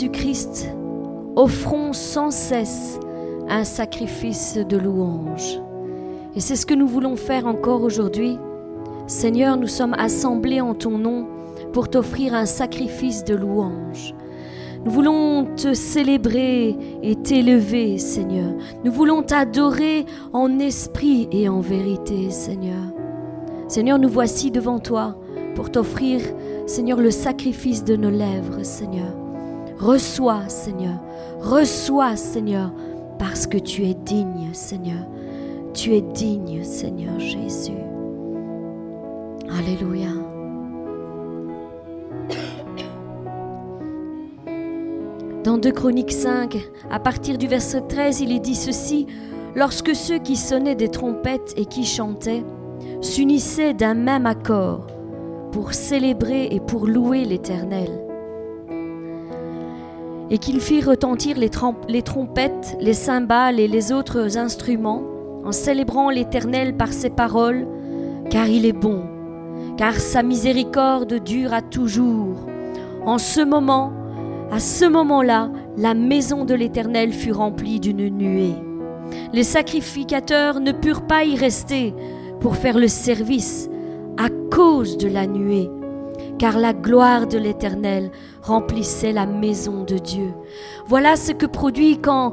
du Christ, offrons sans cesse un sacrifice de louange. Et c'est ce que nous voulons faire encore aujourd'hui. Seigneur, nous sommes assemblés en ton nom pour t'offrir un sacrifice de louange. Nous voulons te célébrer et t'élever, Seigneur. Nous voulons t'adorer en esprit et en vérité, Seigneur. Seigneur, nous voici devant toi pour t'offrir, Seigneur, le sacrifice de nos lèvres, Seigneur. Reçois, Seigneur. Reçois, Seigneur, parce que tu es digne, Seigneur. Tu es digne, Seigneur Jésus. Alléluia. Dans 2 Chroniques 5, à partir du verset 13, il est dit ceci Lorsque ceux qui sonnaient des trompettes et qui chantaient s'unissaient d'un même accord pour célébrer et pour louer l'Éternel, et qu'ils firent retentir les, les, trompettes, les cymbales et les autres instruments, en célébrant l'Éternel par ses paroles, car il est bon, car sa miséricorde dure à toujours. En ce moment, à ce moment-là, la maison de l'Éternel fut remplie d'une nuée. Les sacrificateurs ne purent pas y rester pour faire le service à cause de la nuée, car la gloire de l'Éternel remplissait la maison de Dieu. Voilà ce que produit quand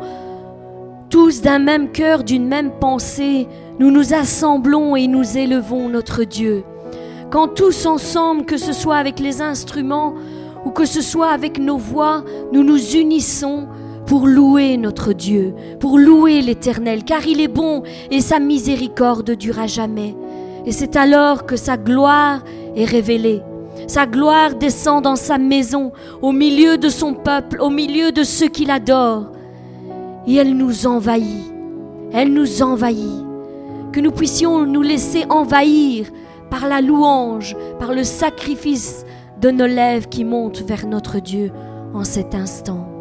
tous d'un même cœur, d'une même pensée, nous nous assemblons et nous élevons notre Dieu. Quand tous ensemble, que ce soit avec les instruments, ou que ce soit avec nos voix, nous nous unissons pour louer notre Dieu, pour louer l'Éternel, car il est bon et sa miséricorde dure à jamais. Et c'est alors que sa gloire est révélée. Sa gloire descend dans sa maison, au milieu de son peuple, au milieu de ceux qui l'adorent. Et elle nous envahit. Elle nous envahit. Que nous puissions nous laisser envahir par la louange, par le sacrifice de nos lèvres qui montent vers notre Dieu en cet instant.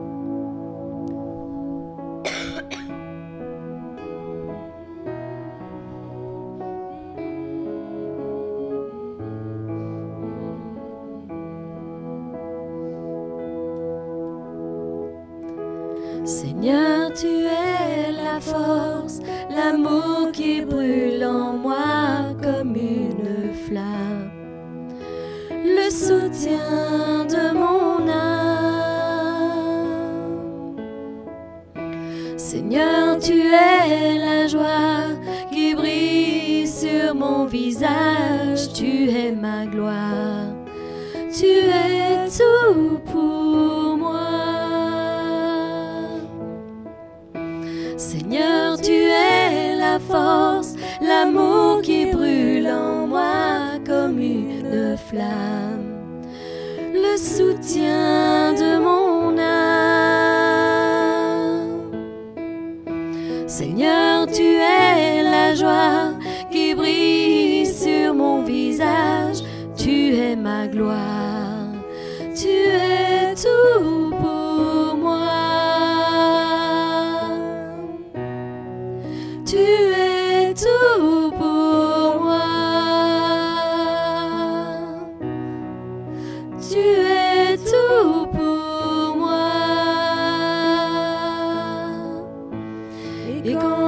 Tu es la force, l'amour qui brûle en moi comme une flamme. Le soutien de mon âme. Seigneur, tu es la joie qui brille sur mon visage, tu es ma gloire, tu es tout pour Seigneur, tu es la force, l'amour qui brûle en moi comme une flamme, le soutien de mon âme. Seigneur, tu es la joie qui brille sur mon visage, tu es ma gloire, tu es tout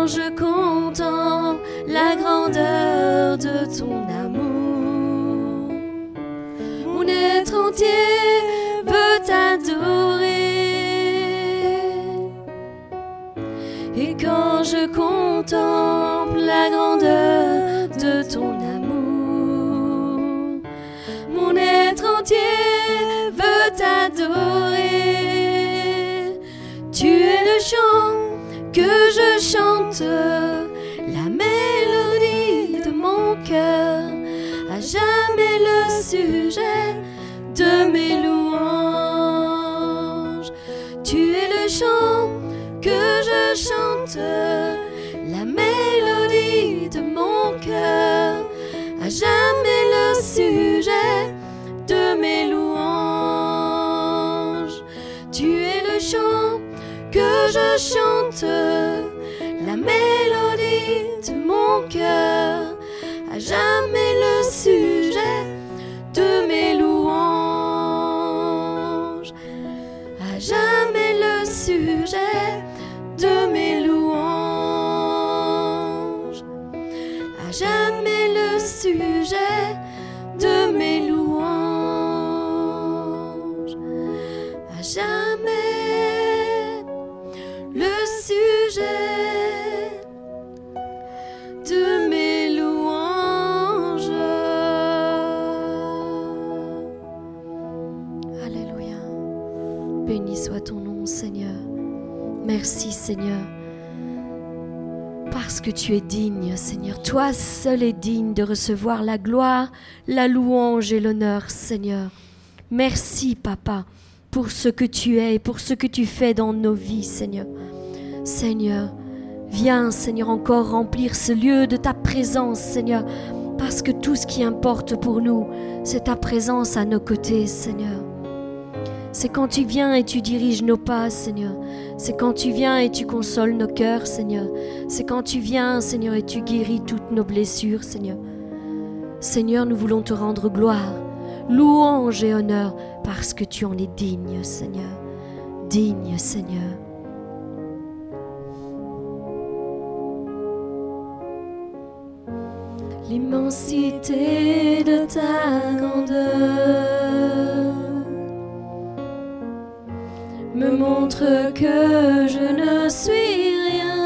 je contemple la grandeur de ton amour, mon être entier veut t'adorer. Et quand je contemple la grandeur que je chante, la mélodie de mon cœur, à jamais le sujet de mes louanges. Chante, Seigneur. Parce que tu es digne, Seigneur. Toi seul es digne de recevoir la gloire, la louange et l'honneur, Seigneur. Merci, Papa, pour ce que tu es et pour ce que tu fais dans nos vies, Seigneur. Seigneur, viens, Seigneur, encore remplir ce lieu de ta présence, Seigneur. Parce que tout ce qui importe pour nous, c'est ta présence à nos côtés, Seigneur. C'est quand tu viens et tu diriges nos pas, Seigneur. C'est quand tu viens et tu consoles nos cœurs, Seigneur. C'est quand tu viens, Seigneur, et tu guéris toutes nos blessures, Seigneur. Seigneur, nous voulons te rendre gloire, louange et honneur, parce que tu en es digne, Seigneur. Digne, Seigneur. L'immensité de ta grandeur me montre que je ne suis rien.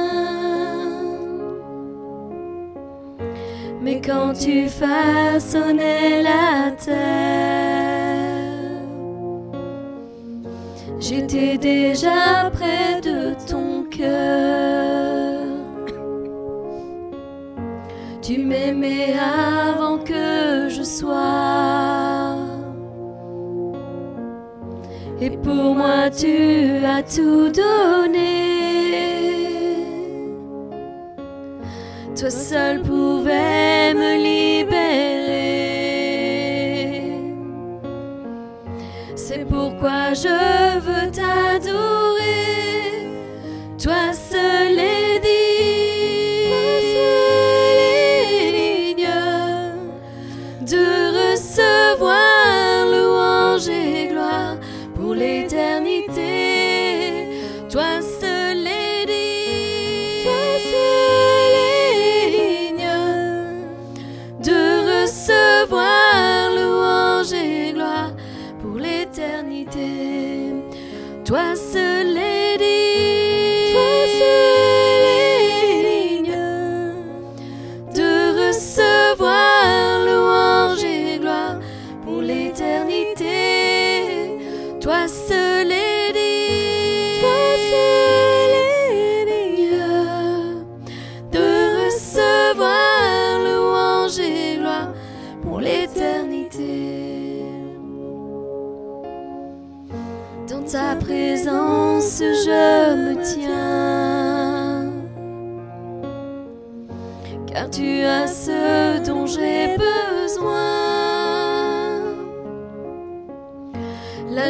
Mais quand tu façonnais la terre, j'étais déjà près de ton cœur. Tu m'aimais avant que je sois. Et pour moi tu as tout donné. Toi seul pouvais me libérer. C'est pourquoi je veux t'adorer. Toi Toi seul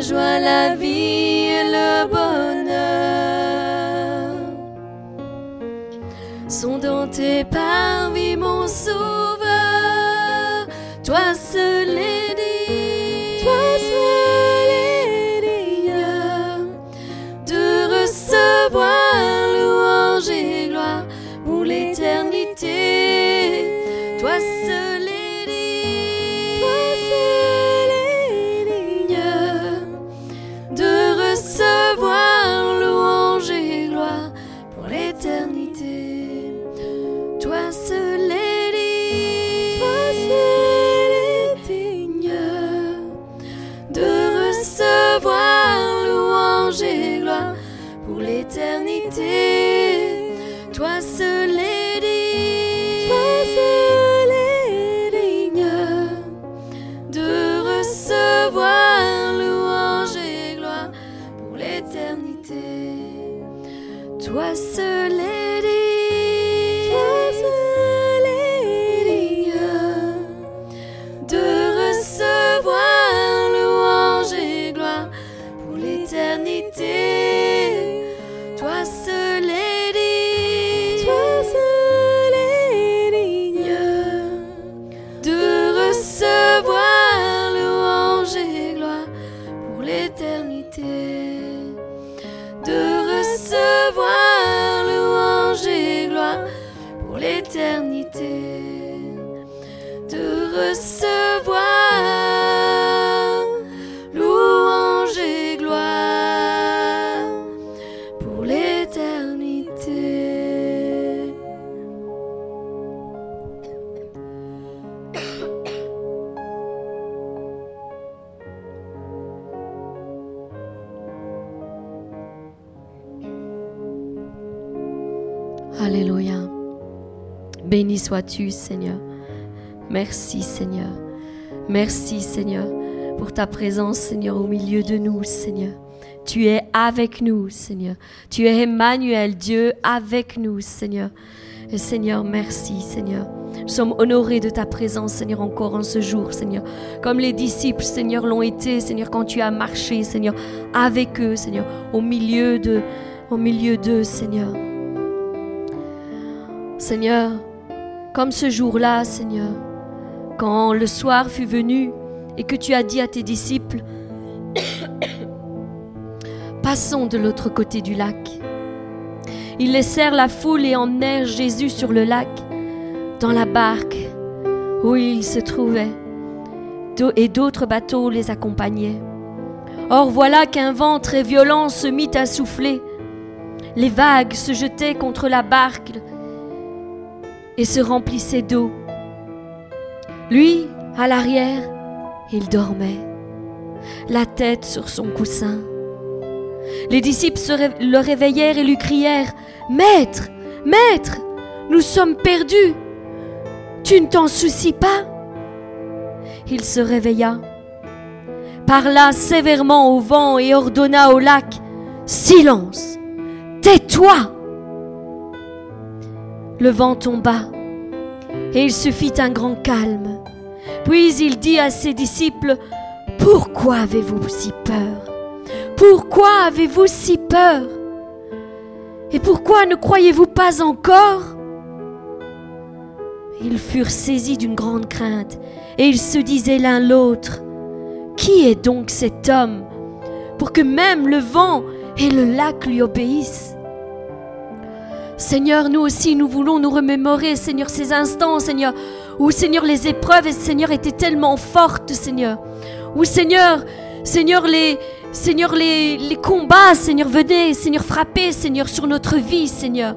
joie, la vie et le bonheur sont dans tes parvis, sois-tu, Seigneur. Merci, Seigneur. Merci, Seigneur, pour ta présence, Seigneur, au milieu de nous, Seigneur. Tu es avec nous, Seigneur. Tu es Emmanuel, Dieu avec nous, Seigneur. Et Seigneur, merci, Seigneur. Nous sommes honorés de ta présence, Seigneur, encore en ce jour, Seigneur. Comme les disciples, Seigneur, l'ont été, Seigneur, quand tu as marché, Seigneur, avec eux, Seigneur, au milieu au milieu d'eux, Seigneur. Seigneur, comme ce jour-là, Seigneur, quand le soir fut venu et que tu as dit à tes disciples, passons de l'autre côté du lac. Ils laissèrent la foule et emmenèrent Jésus sur le lac, dans la barque où il se trouvait, et d'autres bateaux les accompagnaient. Or voilà qu'un vent très violent se mit à souffler. Les vagues se jetaient contre la barque et se remplissait d'eau. Lui, à l'arrière, il dormait, la tête sur son coussin. Les disciples le réveillèrent et lui crièrent Maître, Maître, nous sommes perdus. Tu ne t'en soucies pas Il se réveilla, parla sévèrement au vent et ordonna au lac Silence, tais-toi le vent tomba et il se fit un grand calme. Puis il dit à ses disciples, Pourquoi avez-vous si peur? Pourquoi avez-vous si peur? Et pourquoi ne croyez-vous pas encore? Ils furent saisis d'une grande crainte et ils se disaient l'un l'autre, Qui est donc cet homme pour que même le vent et le lac lui obéissent? Seigneur, nous aussi, nous voulons nous remémorer, Seigneur, ces instants, Seigneur, où, Seigneur, les épreuves, Seigneur, étaient tellement fortes, Seigneur. Où, Seigneur, Seigneur, les, combats, Seigneur, venaient, Seigneur, frapper, Seigneur, sur notre vie, Seigneur.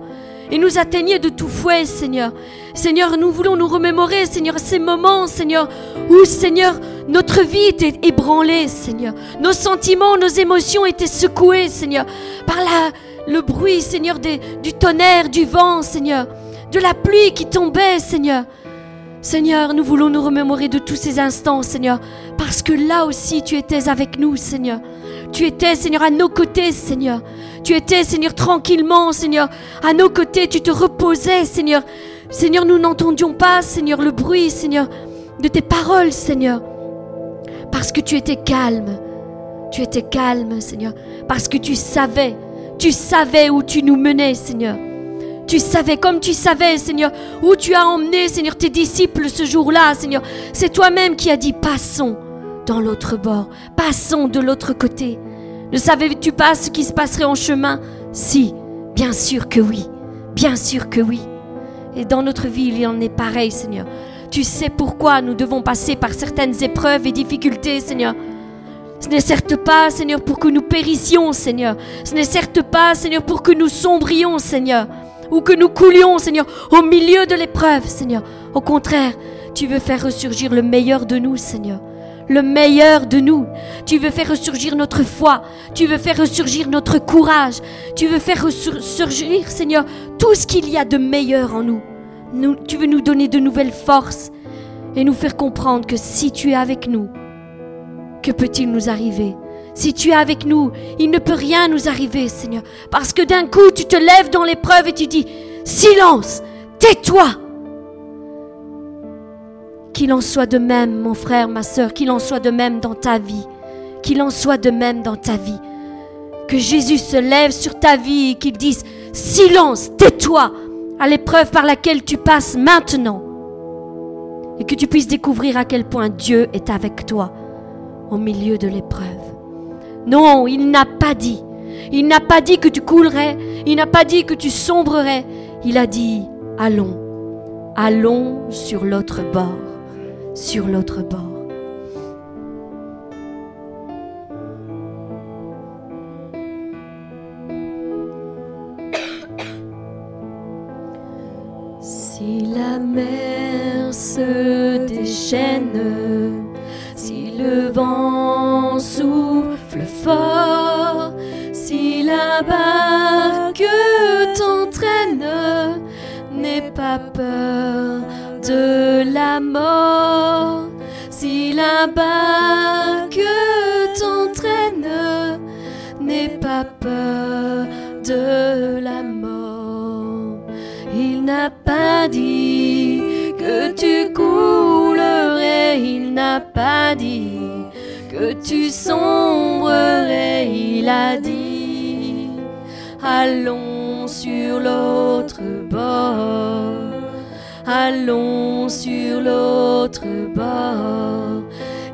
Et nous atteignaient de tout fouet, Seigneur. Seigneur, nous voulons nous remémorer, Seigneur, ces moments, Seigneur, où, Seigneur, notre vie était ébranlée, Seigneur. Nos sentiments, nos émotions étaient secoués, Seigneur, par la, le bruit, Seigneur, du tonnerre, du vent, Seigneur, de la pluie qui tombait, Seigneur. Seigneur, nous voulons nous remémorer de tous ces instants, Seigneur, parce que là aussi tu étais avec nous, Seigneur. Tu étais, Seigneur, à nos côtés, Seigneur. Tu étais, Seigneur, tranquillement, Seigneur, à nos côtés, tu te reposais, Seigneur. Seigneur, nous n'entendions pas, Seigneur, le bruit, Seigneur, de tes paroles, Seigneur, parce que tu étais calme. Tu étais calme, Seigneur, parce que tu savais tu savais où tu nous menais, Seigneur. Tu savais, comme tu savais, Seigneur, où tu as emmené, Seigneur, tes disciples ce jour-là, Seigneur. C'est toi-même qui as dit, passons dans l'autre bord, passons de l'autre côté. Ne savais-tu pas ce qui se passerait en chemin? Si, bien sûr que oui, bien sûr que oui. Et dans notre vie, il en est pareil, Seigneur. Tu sais pourquoi nous devons passer par certaines épreuves et difficultés, Seigneur. Ce n'est certes pas, Seigneur, pour que nous périssions, Seigneur. Ce n'est certes pas, Seigneur, pour que nous sombrions, Seigneur. Ou que nous coulions, Seigneur, au milieu de l'épreuve, Seigneur. Au contraire, tu veux faire ressurgir le meilleur de nous, Seigneur. Le meilleur de nous. Tu veux faire ressurgir notre foi. Tu veux faire ressurgir notre courage. Tu veux faire ressurgir, Seigneur, tout ce qu'il y a de meilleur en nous. nous. Tu veux nous donner de nouvelles forces et nous faire comprendre que si tu es avec nous, que peut-il nous arriver? Si tu es avec nous, il ne peut rien nous arriver, Seigneur. Parce que d'un coup, tu te lèves dans l'épreuve et tu dis, silence, tais-toi. Qu'il en soit de même, mon frère, ma soeur, qu'il en soit de même dans ta vie. Qu'il en soit de même dans ta vie. Que Jésus se lève sur ta vie et qu'il dise, silence, tais-toi à l'épreuve par laquelle tu passes maintenant. Et que tu puisses découvrir à quel point Dieu est avec toi au milieu de l'épreuve. Non, il n'a pas dit. Il n'a pas dit que tu coulerais. Il n'a pas dit que tu sombrerais. Il a dit, allons, Allons sur l'autre bord, sur l'autre bord. Si la mer se déchaîne, le vent souffle fort, si la barque t'entraîne, n'aie pas peur de la mort. Si la barque t'entraîne, n'aie pas peur de la mort. Il n'a pas dit que tu coulerais, il n'a pas dit que tu sombrerais, il a dit. Allons sur l'autre bord, allons sur l'autre bord.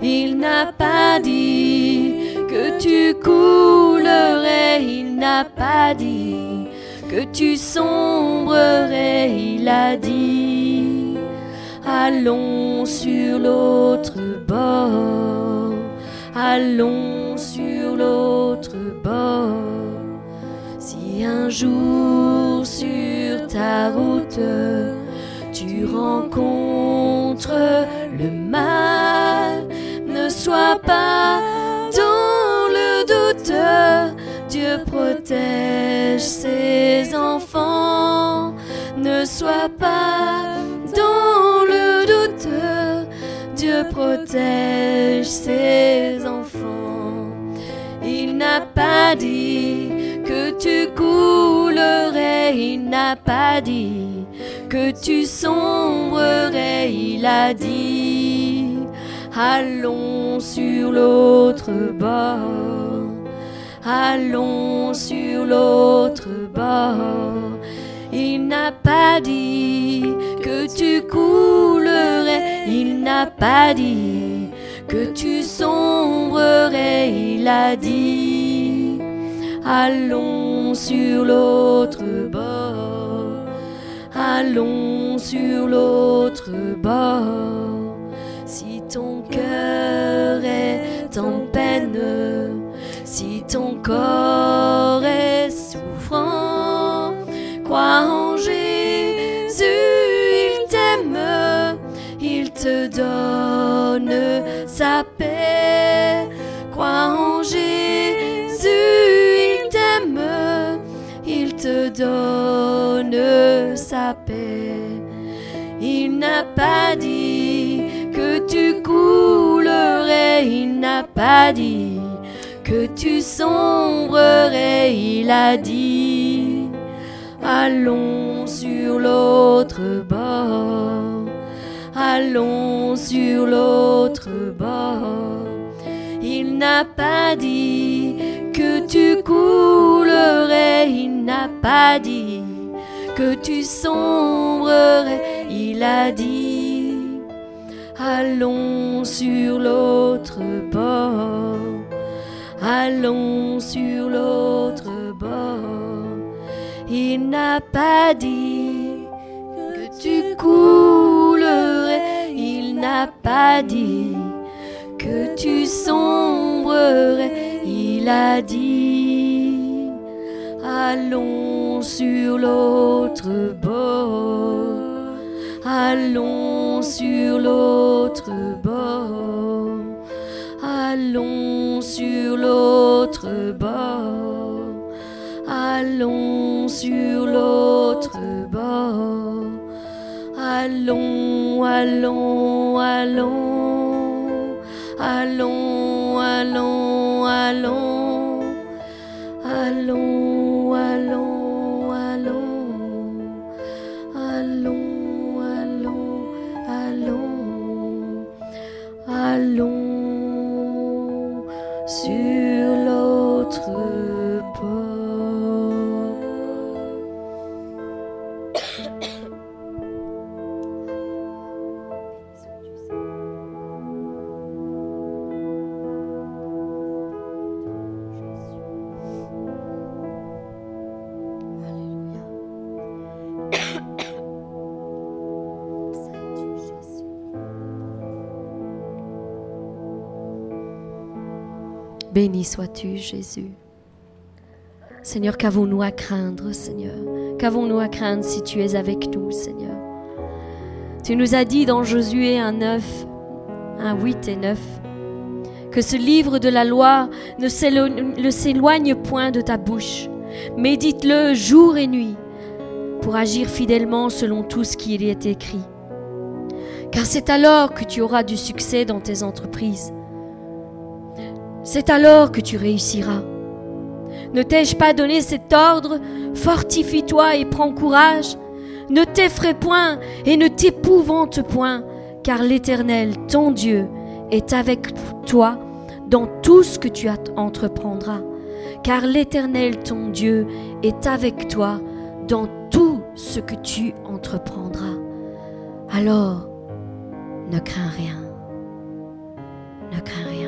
Il n'a pas dit que tu coulerais, il n'a pas dit que tu sombrerais, il a dit. Allons sur l'autre bord, allons sur l'autre bord. Si un jour sur ta route tu rencontres le mal, ne sois pas dans le doute. Dieu protège ses enfants. Ne sois pas dans le doute. Dieu protège ses enfants. Il n'a pas dit que tu coulerais. Il n'a pas dit que tu sombrerais. Il a dit allons sur l'autre bord. Allons sur l'autre bord. Il n'a pas dit que tu coulerais, il n'a pas dit que tu sombrerais, il a dit allons sur l'autre bord, allons sur l'autre bord. Si ton cœur est en peine, si ton corps est souffrant, crois en Jésus, il t'aime, il te donne sa paix. Crois en Jésus, il t'aime, il te donne sa paix. Il n'a pas dit que tu coulerais, il n'a pas dit que tu sombrerais, il a dit allons sur l'autre bord, allons sur l'autre bord. Il n'a pas dit que tu coulerais, il n'a pas dit que tu sombrerais, il a dit allons sur l'autre bord. Allons sur l'autre bord. Il n'a pas dit que tu coulerais. Il n'a pas dit que tu sombrerais. Il a dit Allons sur l'autre bord. Allons sur l'autre bord. Allons sur l'autre bord. Allons sur l'autre bord. Allons, allons, allons. Allons, allons, allons. Béni sois-tu, Jésus. Seigneur, qu'avons-nous à craindre, Seigneur? Qu'avons-nous à craindre si tu es avec nous, Seigneur? Tu nous as dit dans Josué 1, 9, 1, 8 et 9, que ce livre de la loi ne s'éloigne point de ta bouche. Médite-le jour et nuit pour agir fidèlement selon tout ce qui y est écrit. Car c'est alors que tu auras du succès dans tes entreprises. C'est alors que tu réussiras. Ne t'ai-je pas donné cet ordre? Fortifie-toi et prends courage. Ne t'effraie point et ne t'épouvante point, car l'Éternel, ton Dieu, est avec toi dans tout ce que tu entreprendras. Car l'Éternel, ton Dieu, est avec toi dans tout ce que tu entreprendras. Alors, ne crains rien. Ne crains rien.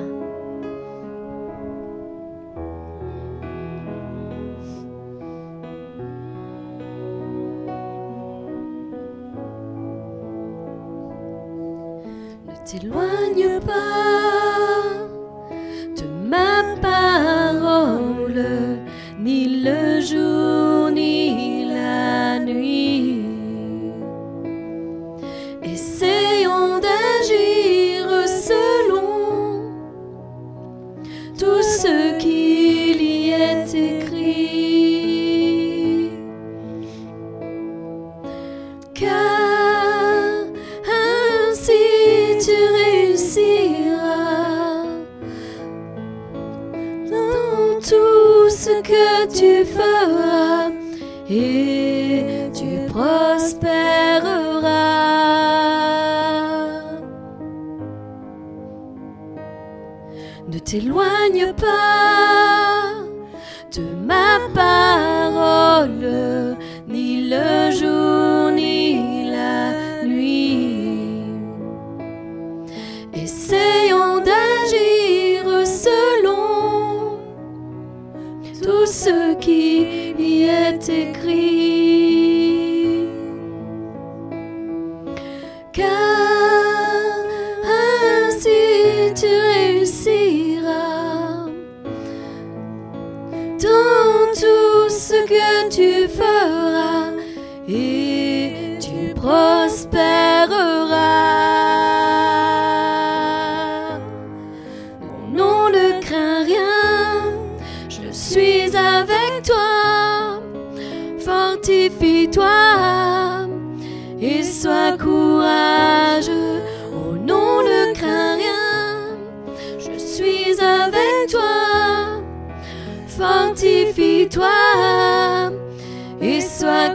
T'éloigne pas de ma parole, ni le jour ni la nuit. Essayons d'agir selon tout ce que tu feras et tu prospéreras. Ne t'éloigne pas de ma parole, ni le jour ni la nuit. Essayons ce qui y est écrit.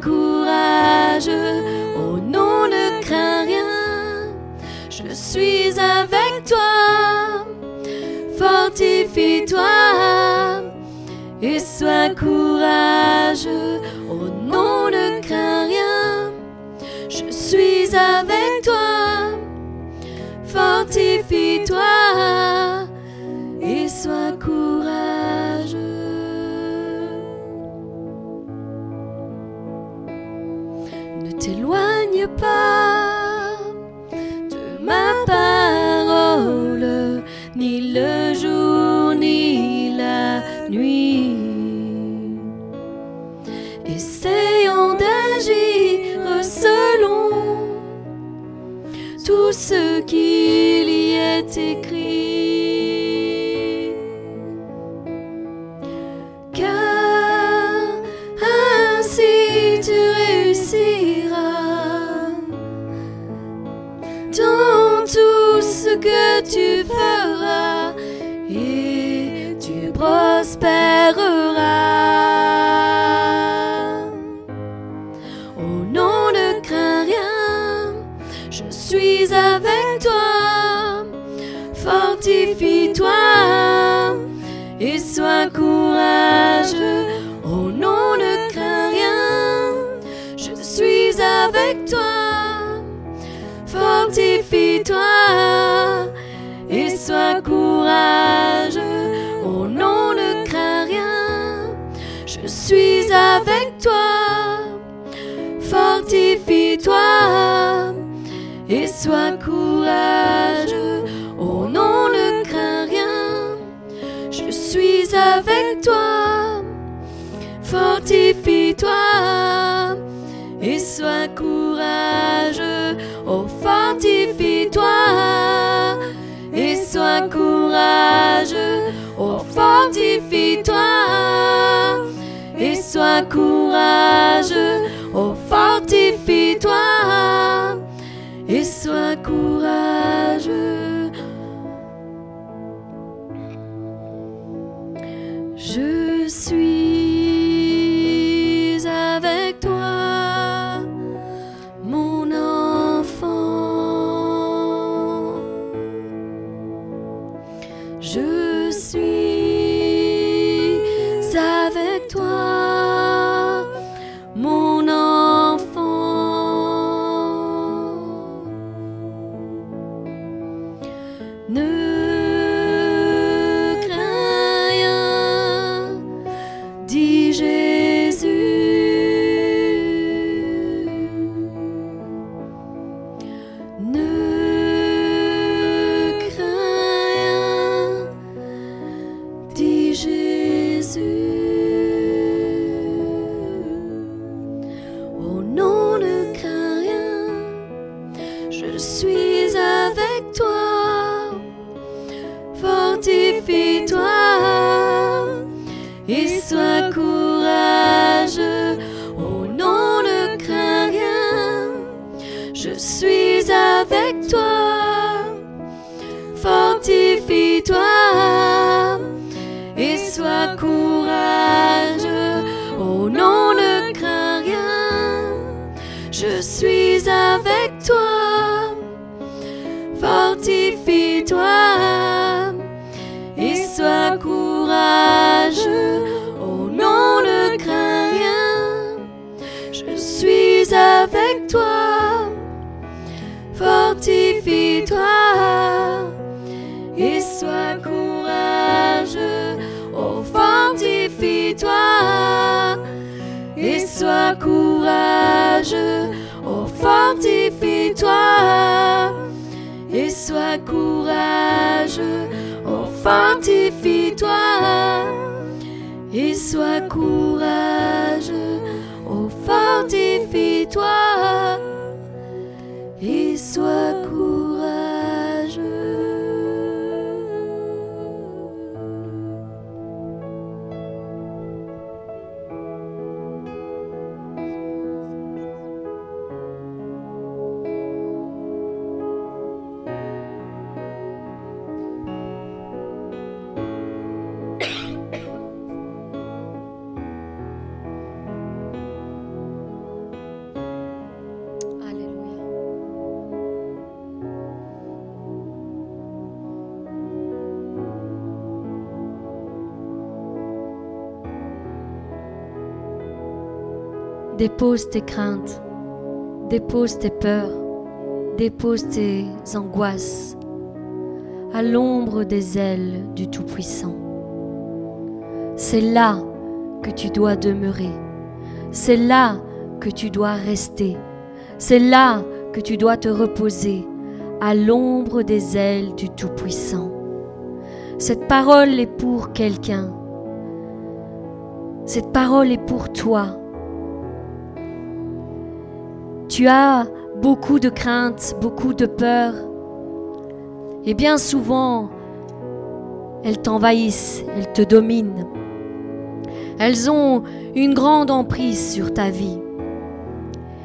Sois courageux. Oh non, ne crains rien, je suis avec toi. Fortifie-toi et sois courageux. Oh non, ne crains rien, je suis avec toi. Fortifie-toi de ma parole, ni le jour ni la nuit. Essayons d'agir selon tout ce qu'il y est écrit. Tu feras et tu prospéreras. Oh non, ne crains rien, je suis avec toi. Fortifie-toi et sois courageux. Oh non, ne crains rien, je suis avec toi. Sois courageux. Oh non, ne crains rien, je suis avec toi. Fortifie-toi et sois courageux. Oh non, ne crains rien, je avec toi. Fortifie-toi et sois courageux. Oh, fortifie-toi et sois courageux. Oh, fortifie-toi et sois courageux. Oh, fortifie-toi et sois courageux. Je suis Dépose tes craintes, dépose tes peurs, dépose tes angoisses à l'ombre des ailes du Tout-Puissant. C'est là que tu dois demeurer. C'est là que tu dois rester. C'est là que tu dois te reposer, à l'ombre des ailes du Tout-Puissant. Cette parole est pour quelqu'un. Cette parole est pour toi. Tu as beaucoup de craintes, beaucoup de peurs. Et bien souvent, elles t'envahissent, elles te dominent. Elles ont une grande emprise sur ta vie.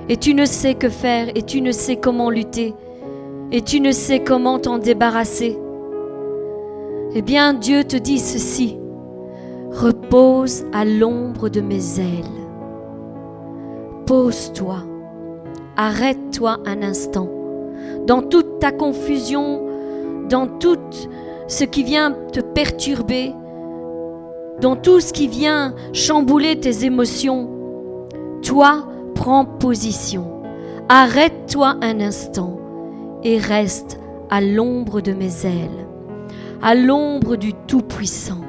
Et tu ne sais que faire, et tu ne sais comment lutter, et tu ne sais comment t'en débarrasser. Eh bien, Dieu te dit ceci. Repose à l'ombre de mes ailes. Pose-toi. Arrête-toi un instant. Dans toute ta confusion, dans tout ce qui vient te perturber, dans tout ce qui vient chambouler tes émotions, toi, prends position. Arrête-toi un instant et reste à l'ombre de mes ailes, à l'ombre du Tout-Puissant.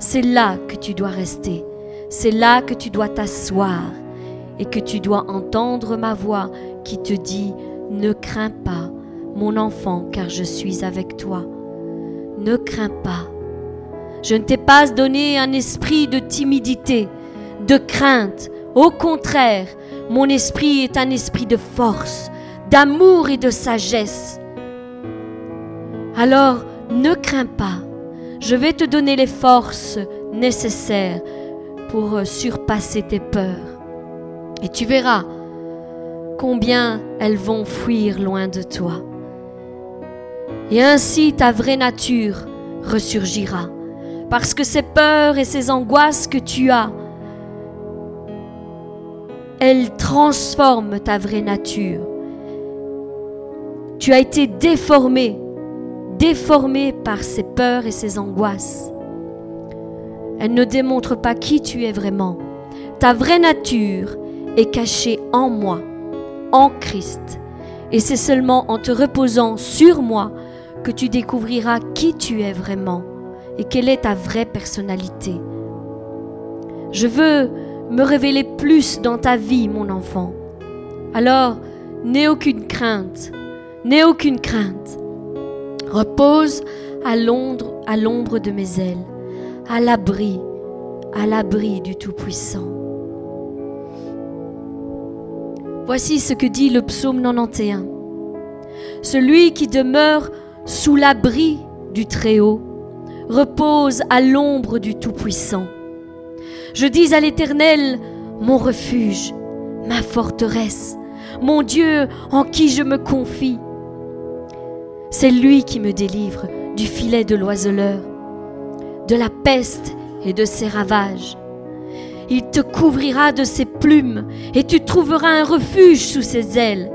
C'est là que tu dois rester. C'est là que tu dois t'asseoir et que tu dois entendre ma voix qui te dit, ne crains pas, mon enfant, car je suis avec toi. Ne crains pas. Je ne t'ai pas donné un esprit de timidité, de crainte. Au contraire, mon esprit est un esprit de force, d'amour et de sagesse. Alors, ne crains pas. Je vais te donner les forces nécessaires pour surpasser tes peurs. Et tu verras combien elles vont fuir loin de toi. Et ainsi ta vraie nature ressurgira. Parce que ces peurs et ces angoisses que tu as, elles transforment ta vraie nature. Tu as été déformé, déformé par ces peurs et ces angoisses. Elles ne démontrent pas qui tu es vraiment. Ta vraie nature est cachée en moi, en Christ. Et c'est seulement en te reposant sur moi que tu découvriras qui tu es vraiment et quelle est ta vraie personnalité. Je veux me révéler plus dans ta vie, mon enfant. Alors, n'aie aucune crainte, n'aie aucune crainte. Repose à l'ombre, à l'ombre de mes ailes, à l'abri, à l'abri du Tout-Puissant. Voici ce que dit le psaume 91. Celui qui demeure sous l'abri du Très-Haut repose à l'ombre du Tout-Puissant. Je dis à l'Éternel, mon refuge, ma forteresse, mon Dieu en qui je me confie. C'est lui qui me délivre du filet de l'oiseleur, de la peste et de ses ravages. Couvrira de ses plumes et tu trouveras un refuge sous ses ailes.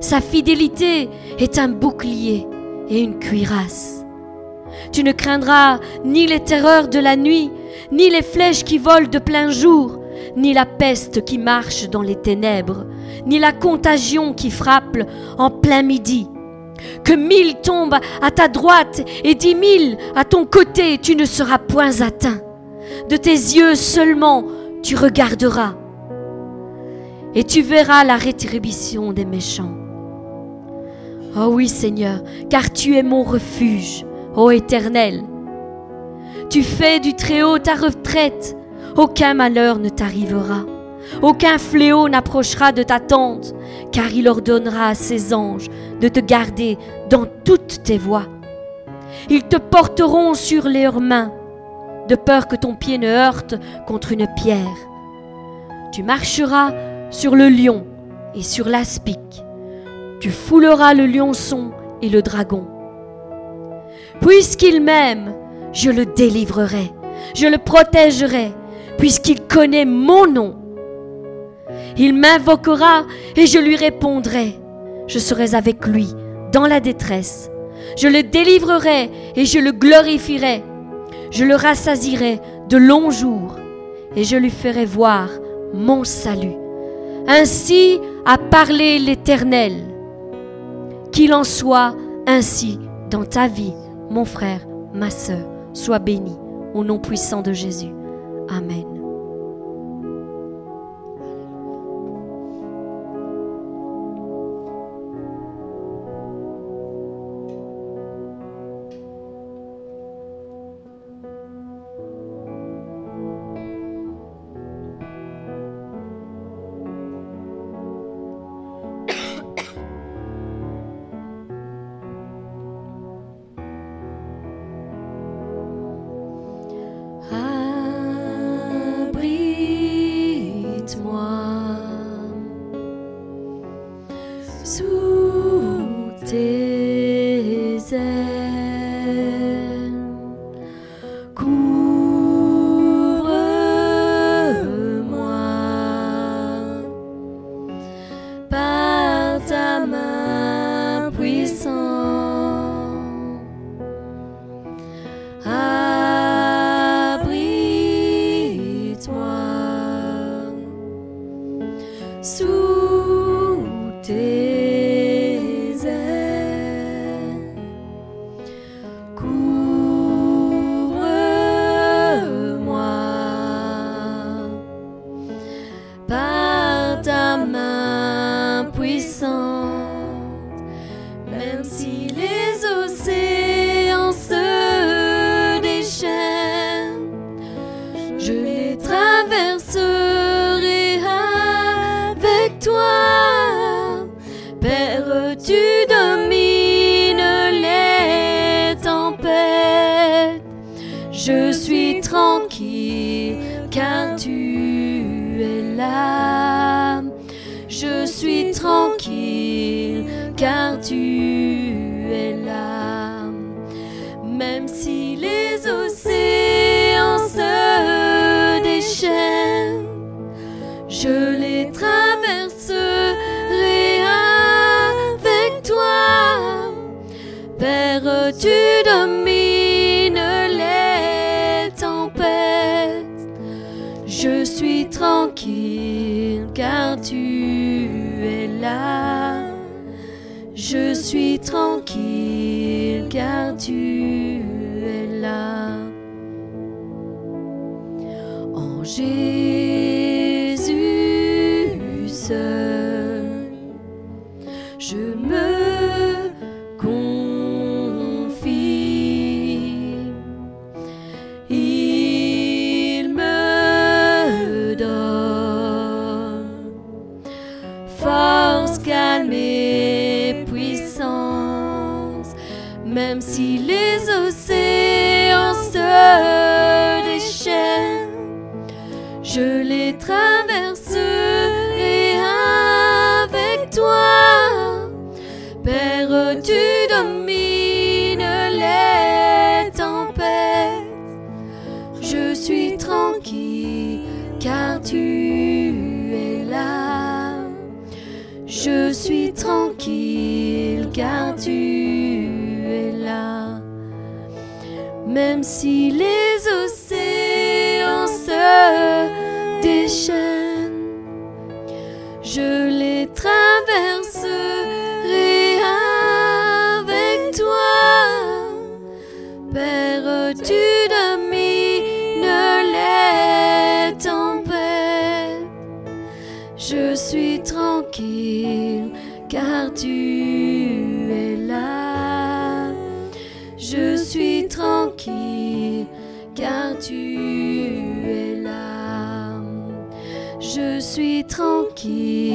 Sa fidélité est un bouclier et une cuirasse. Tu ne craindras ni les terreurs de la nuit, ni les flèches qui volent de plein jour, ni la peste qui marche dans les ténèbres, ni la contagion qui frappe en plein midi. Que mille tombent à ta droite et dix mille à ton côté, tu ne seras point atteint. De tes yeux seulement tu regarderas et tu verras la rétribution des méchants. Oh oui Seigneur, car tu es mon refuge, ô Éternel. Tu fais du Très-Haut ta retraite, aucun malheur ne t'arrivera, aucun fléau n'approchera de ta tente, car il ordonnera à ses anges de te garder dans toutes tes voies. Ils te porteront sur leurs mains, de peur que ton pied ne heurte contre une pierre. Tu marcheras sur le lion et sur l'aspic tu fouleras le lionçon et le dragon. Puisqu'il m'aime, je le délivrerai, je le protégerai, puisqu'il connaît mon nom. Il m'invoquera et je lui répondrai. Je serai avec lui dans la détresse. Je le délivrerai et je le glorifierai. Je le rassasirai de longs jours et je lui ferai voir mon salut. Ainsi a parlé l'Éternel. Qu'il en soit ainsi dans ta vie, mon frère, ma sœur. Sois béni au nom puissant de Jésus. Amen. tranquille.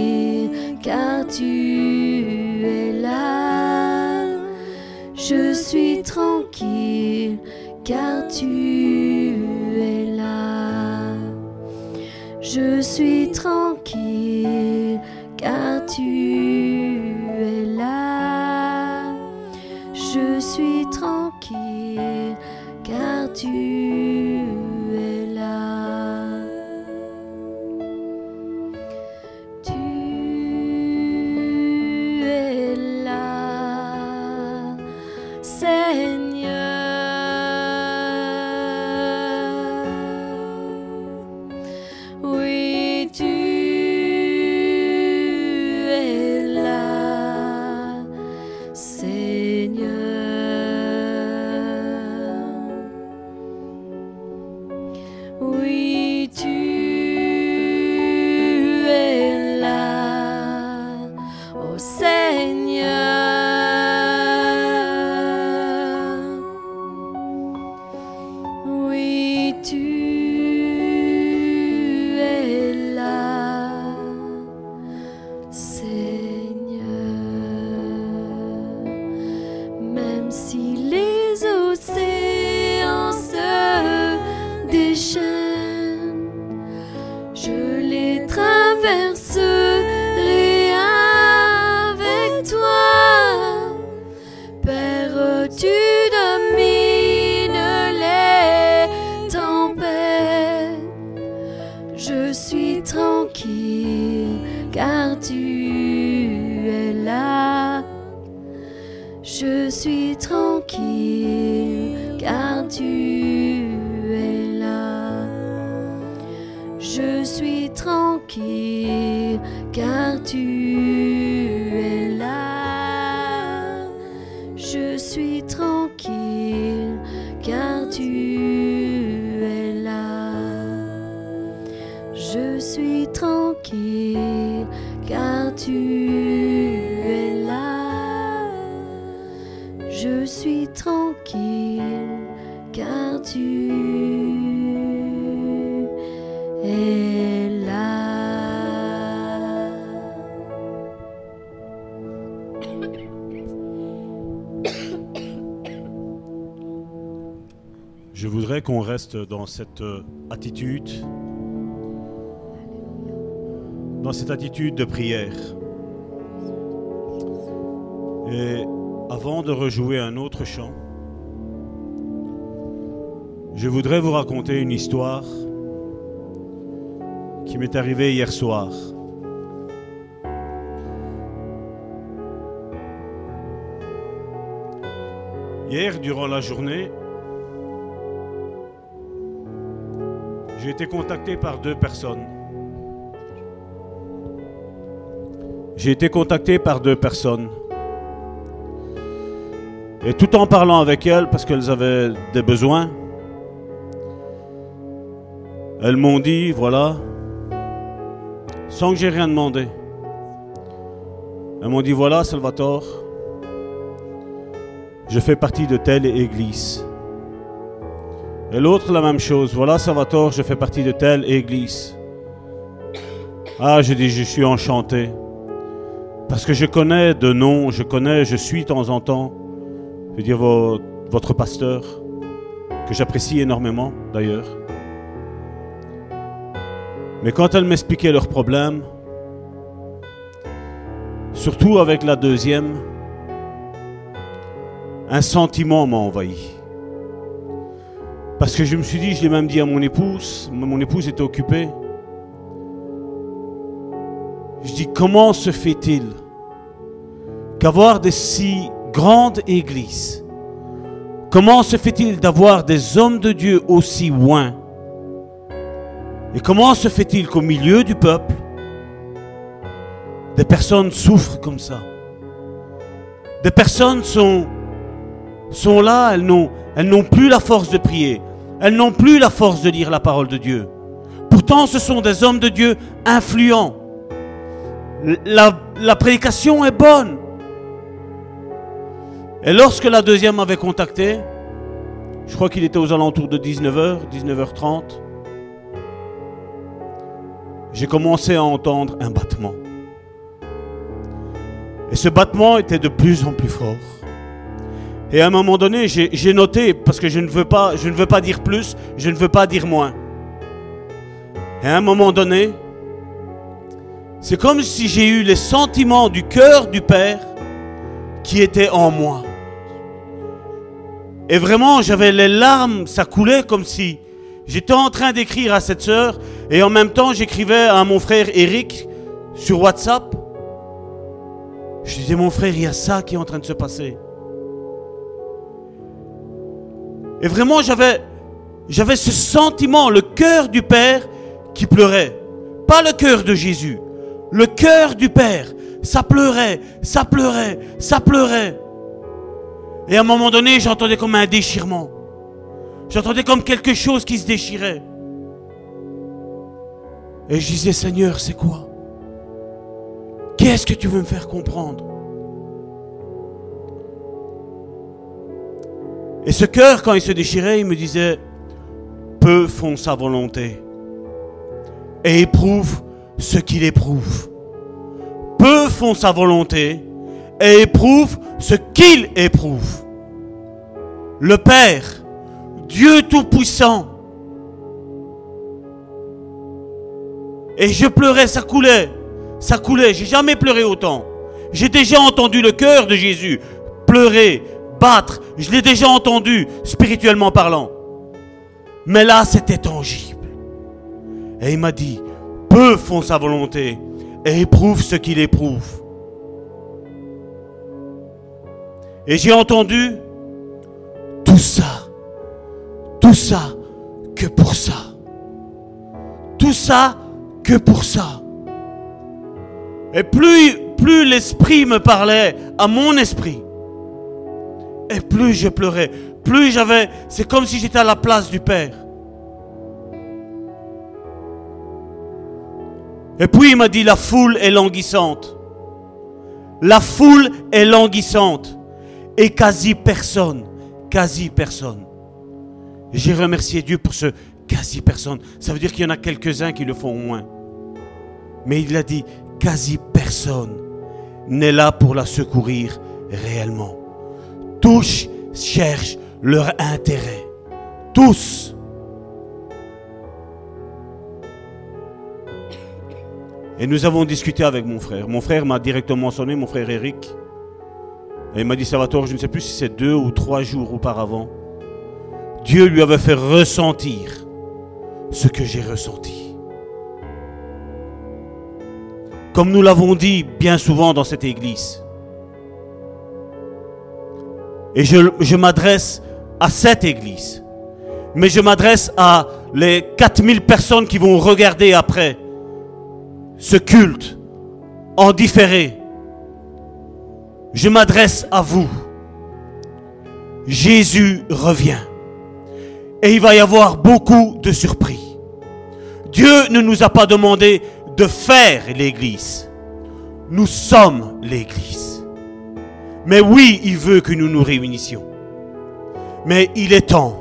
dans cette euh, attitude, dans cette attitude de prière. Et avant de rejouer un autre chant, je voudrais vous raconter une histoire qui m'est arrivée hier soir. Hier, durant la journée, j'ai été contacté par deux personnes. J'ai été contacté par deux personnes. Et tout en parlant avec elles, parce qu'elles avaient des besoins, elles m'ont dit, voilà, sans que j'ai rien demandé. Elles m'ont dit, voilà, Salvatore, je fais partie de telle église. Et l'autre, la même chose, voilà, Salvatore, je fais partie de telle église. Ah, je dis, je suis enchanté. Parce que je connais de nom, je connais, je suis de temps en temps je veux dire votre pasteur, que j'apprécie énormément d'ailleurs. Mais quand elle m'expliquait leurs problèmes, surtout avec la deuxième, un sentiment m'a envahi. Parce que je me suis dit, je l'ai même dit à mon épouse, mon épouse était occupée. Je dis, comment se fait-il qu'avoir des si grande église, comment se fait-il d'avoir des hommes de Dieu aussi loin? Et comment se fait-il qu'au milieu du peuple, des personnes souffrent comme ça? Des personnes sont, là, elles n'ont plus la force de prier, elles n'ont plus la force de lire la parole de Dieu. Pourtant, ce sont des hommes de Dieu influents. La, prédication est bonne. Et lorsque la deuxième m'avait contacté, je crois qu'il était aux alentours de 19h, 19h30, j'ai commencé à entendre un battement. Et ce battement était de plus en plus fort. Et à un moment donné, j'ai noté, parce que je ne, veux pas, dire plus, je ne veux pas dire moins. Et à un moment donné, c'est comme si j'ai eu les sentiments du cœur du Père qui étaient en moi. Et vraiment, j'avais les larmes, ça coulait comme si j'étais en train d'écrire à cette sœur et en même temps j'écrivais à mon frère Eric sur WhatsApp. Je disais, mon frère, il y a ça qui est en train de se passer. Et vraiment, j'avais, j'avais ce sentiment, le cœur du Père qui pleurait. Pas le cœur de Jésus, le cœur du Père. Ça pleurait, ça pleurait, ça pleurait. Et à un moment donné, j'entendais comme un déchirement. J'entendais comme quelque chose qui se déchirait. Et je disais, Seigneur, c'est quoi? Qu'est-ce que tu veux me faire comprendre? Et ce cœur, quand il se déchirait, il me disait, peu font sa volonté et éprouve ce qu'il éprouve. Peu font sa volonté et éprouve ce qu'il éprouve. Le Père, Dieu Tout-Puissant. Et je pleurais, ça coulait. Ça coulait. J'ai jamais pleuré autant. J'ai déjà entendu le cœur de Jésus pleurer, Je l'ai déjà entendu, spirituellement parlant. Mais là, c'était tangible. Et il m'a dit, peu font sa volonté et éprouve ce qu'il éprouve. Et j'ai entendu tout ça, tout ça que pour ça. Tout ça que pour ça. Et plus, plus l'esprit me parlait à mon esprit, et plus je pleurais, plus j'avais, c'est comme si j'étais à la place du Père. Et puis il m'a dit, la foule est languissante. La foule est languissante. Et quasi personne, quasi personne. J'ai remercié Dieu pour ce quasi personne. Ça veut dire qu'il y en a quelques-uns qui le font au moins. Mais il a dit, quasi personne n'est là pour la secourir réellement. Tous cherchent leur intérêt. Tous. Et nous avons discuté avec mon frère. Mon frère m'a directement sonné, mon frère Eric. Et il m'a dit, Salvatore, je ne sais plus si c'est deux ou trois jours auparavant, Dieu lui avait fait ressentir ce que j'ai ressenti. comme nous l'avons dit bien souvent dans cette église. Et je, m'adresse à cette église. Mais je m'adresse à les 4000 personnes qui vont regarder après ce culte en différé. Je m'adresse à vous. Jésus revient. Et il va y avoir beaucoup de surpris. Dieu ne nous a pas demandé de faire l'Église. Nous sommes l'Église. Mais oui, il veut que nous nous réunissions. Mais il est temps,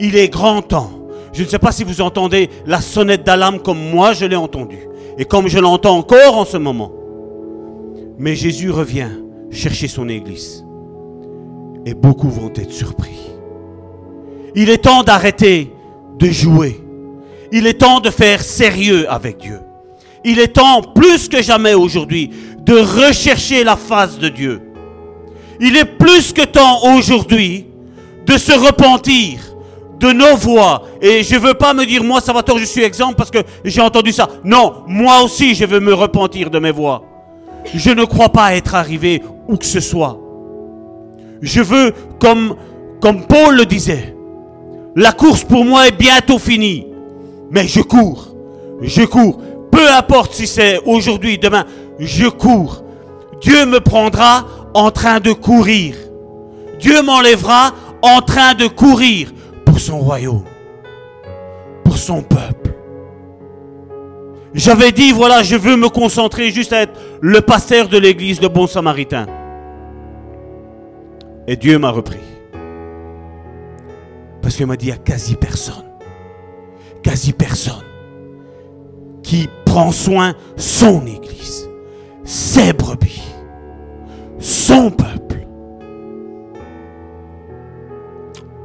il est grand temps. Je ne sais pas si vous entendez la sonnette d'alarme comme moi je l'ai entendu et comme je l'entends encore en ce moment. Mais Jésus revient chercher son Église. Et beaucoup vont être surpris. Il est temps d'arrêter de jouer. Il est temps de faire sérieux avec Dieu. Il est temps, plus que jamais aujourd'hui, de rechercher la face de Dieu. Il est plus que temps aujourd'hui de se repentir de nos voix. Et je ne veux pas me dire, moi, Salvatore, je suis exemple parce que j'ai entendu ça. Non, moi aussi, je veux me repentir de mes voix. Je ne crois pas être arrivé où que ce soit. Je veux, comme, comme Paul le disait, la course pour moi est bientôt finie. Mais je cours. Je cours. Peu importe si c'est aujourd'hui, demain, je cours. Dieu me prendra en train de courir. Dieu m'enlèvera en train de courir pour son royaume, pour son peuple. J'avais dit, voilà, je veux me concentrer juste à être le pasteur de l'église de Bon Samaritain. Et Dieu m'a repris. Parce qu'il m'a dit, il n'y a quasi personne, quasi personne qui prend soin son Église, ses brebis, son peuple.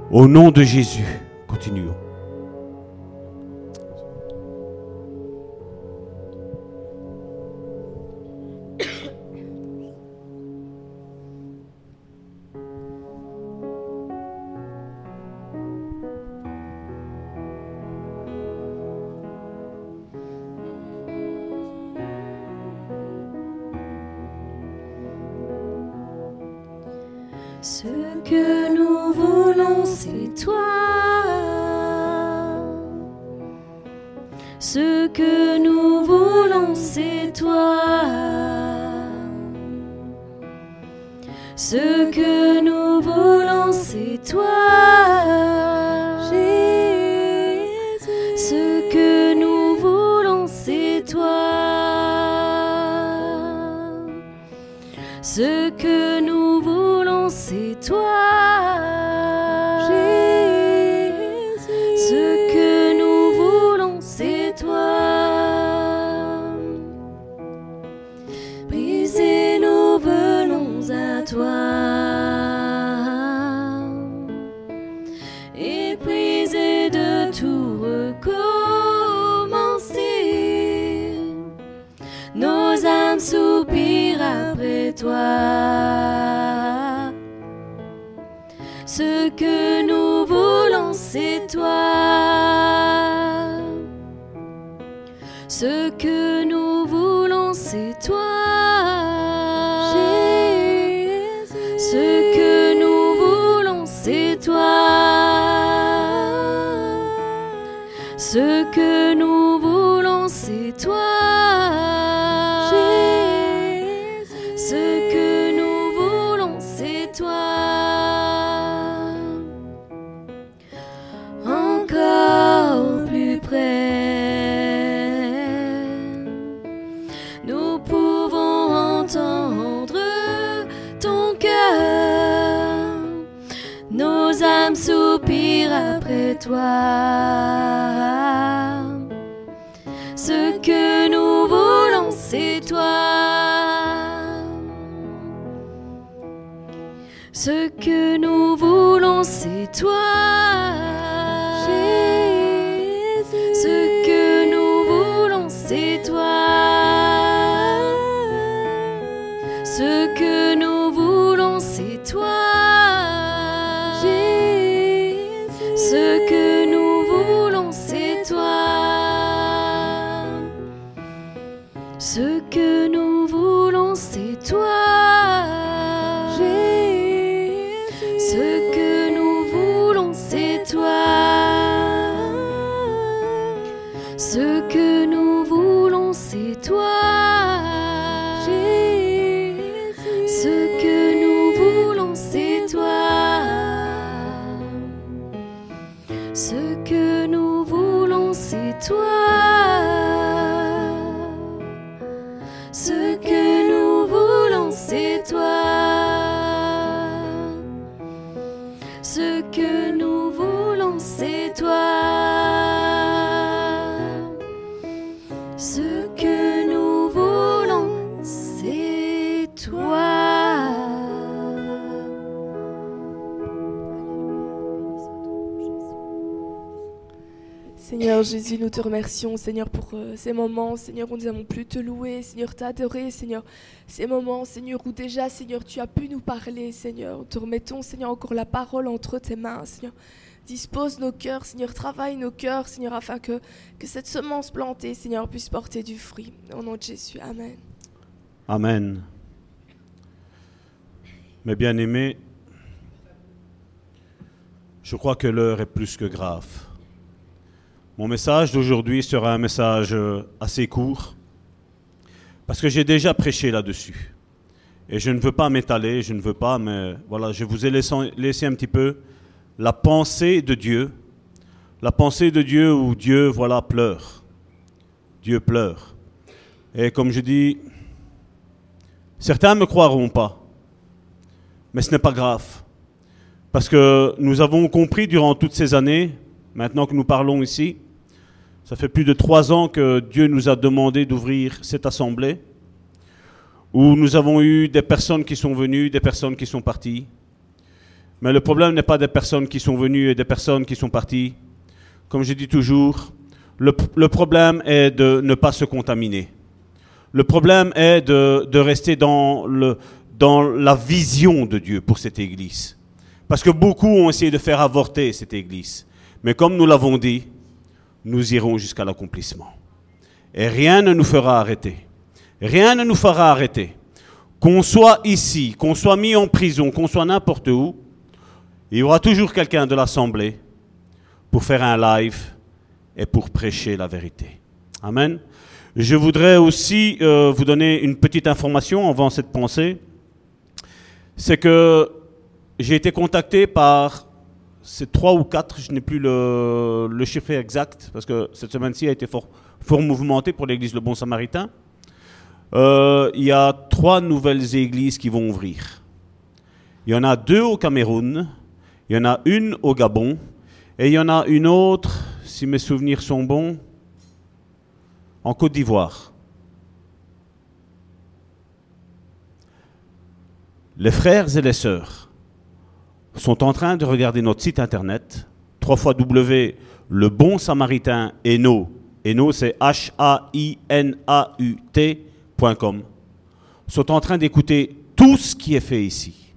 Au nom de Jésus, continuons. ce que nous voulons, c'est toi. Ce que nous voulons, c'est toi. Te remercions, Seigneur, pour euh, ces moments, Seigneur, où nous n'avons plus te louer, Seigneur, t'adorer, Seigneur. Ces moments, Seigneur, où déjà, Seigneur, tu as pu nous parler, Seigneur. Nous te remettons, Seigneur, encore la parole entre tes mains, Seigneur. Dispose nos cœurs, Seigneur, travaille nos cœurs, Seigneur, afin que, que cette semence plantée, Seigneur, puisse porter du fruit. Au nom de Jésus, Amen. Amen. Mes bien-aimés, je crois que l'heure est plus que grave. Mon message d'aujourd'hui sera un message euh, assez court, parce que j'ai déjà prêché là-dessus. Et je ne veux pas m'étaler, je ne veux pas, mais voilà, je vous ai laissé, laissé un petit peu la pensée de Dieu, la pensée de Dieu où Dieu, voilà, pleure. Dieu pleure. Et comme je dis, certains ne me croiront pas, mais ce n'est pas grave. Parce que nous avons compris durant toutes ces années, maintenant que nous parlons ici, ça fait plus de trois ans que Dieu nous a demandé d'ouvrir cette assemblée, où nous avons eu des personnes qui sont venues, des personnes qui sont parties. Mais le problème n'est pas des personnes qui sont venues et des personnes qui sont parties. Comme je dis toujours, le, problème est de ne pas se contaminer. Le problème est de, rester dans la vision de Dieu pour cette Église. Parce que beaucoup ont essayé de faire avorter cette Église. Mais comme nous l'avons dit, nous irons jusqu'à l'accomplissement. Et rien ne nous fera arrêter. Rien ne nous fera arrêter. Qu'on soit ici, qu'on soit mis en prison, qu'on soit n'importe où, il y aura toujours quelqu'un de l'Assemblée pour faire un live et pour prêcher la vérité. Amen. Je voudrais aussi euh, vous donner une petite information avant cette pensée. C'est que j'ai été contacté par ces trois ou quatre, je n'ai plus le, chiffre exact, parce que cette semaine-ci a été fort, fort mouvementée pour l'église Le Bon Samaritain. Euh, il y a trois nouvelles églises qui vont ouvrir. Il y en a deux au Cameroun, il y en a une au Gabon, et il y en a une autre, si mes souvenirs sont bons, en Côte d'Ivoire. Les frères et les sœurs sont en train de regarder notre site internet, 3 fois W, le bon samaritain Eno, Eno c'est H-A-I-N-A-U-T.com, sont en train d'écouter tout ce qui est fait ici.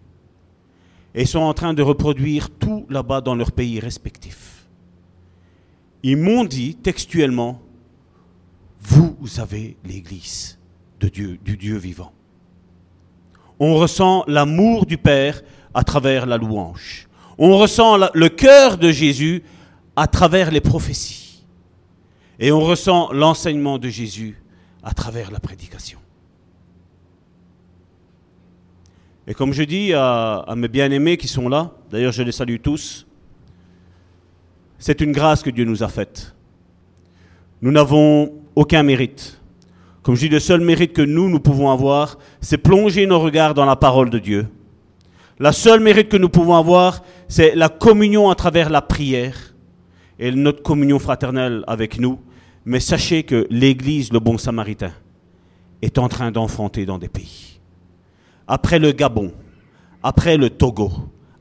Et sont en train de reproduire tout là-bas dans leurs pays respectifs. Ils m'ont dit textuellement, vous avez l'Église de Dieu, du Dieu vivant. On ressent l'amour du Père à travers la louange. On ressent le cœur de Jésus à travers les prophéties. Et on ressent l'enseignement de Jésus à travers la prédication. Et comme je dis à, à mes bien-aimés qui sont là, d'ailleurs je les salue tous, c'est une grâce que Dieu nous a faite. Nous n'avons aucun mérite. Comme je dis, le seul mérite que nous, nous pouvons avoir, c'est plonger nos regards dans la parole de Dieu. La seule mérite que nous pouvons avoir, c'est la communion à travers la prière et notre communion fraternelle avec nous. Mais sachez que l'Église, le bon samaritain, est en train d'enfanter dans des pays. Après le Gabon, après le Togo,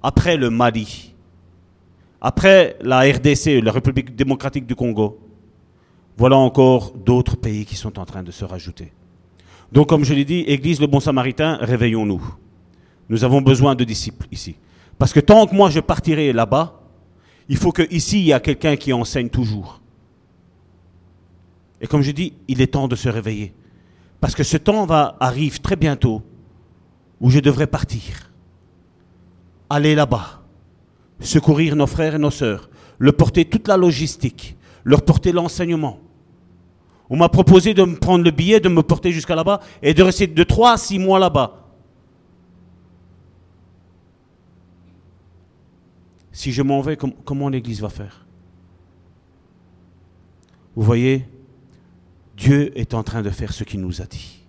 après le Mali, après la RDC, la République démocratique du Congo, voilà encore d'autres pays qui sont en train de se rajouter. Donc, comme je l'ai dit, Église le Bon Samaritain, réveillons-nous. Nous avons besoin de disciples ici. Parce que tant que moi je partirai là-bas, il faut qu'ici il y a quelqu'un qui enseigne toujours. Et comme je dis, il est temps de se réveiller. Parce que ce temps va, arrive très bientôt où je devrais partir. Aller là-bas, secourir nos frères et nos sœurs, leur porter toute la logistique, leur porter l'enseignement. On m'a proposé de me prendre le billet, de me porter jusqu'à là-bas et de rester de 3 à 6 mois là-bas. Si je m'en vais, comment l'Église va faire? Vous voyez, Dieu est en train de faire ce qu'il nous a dit.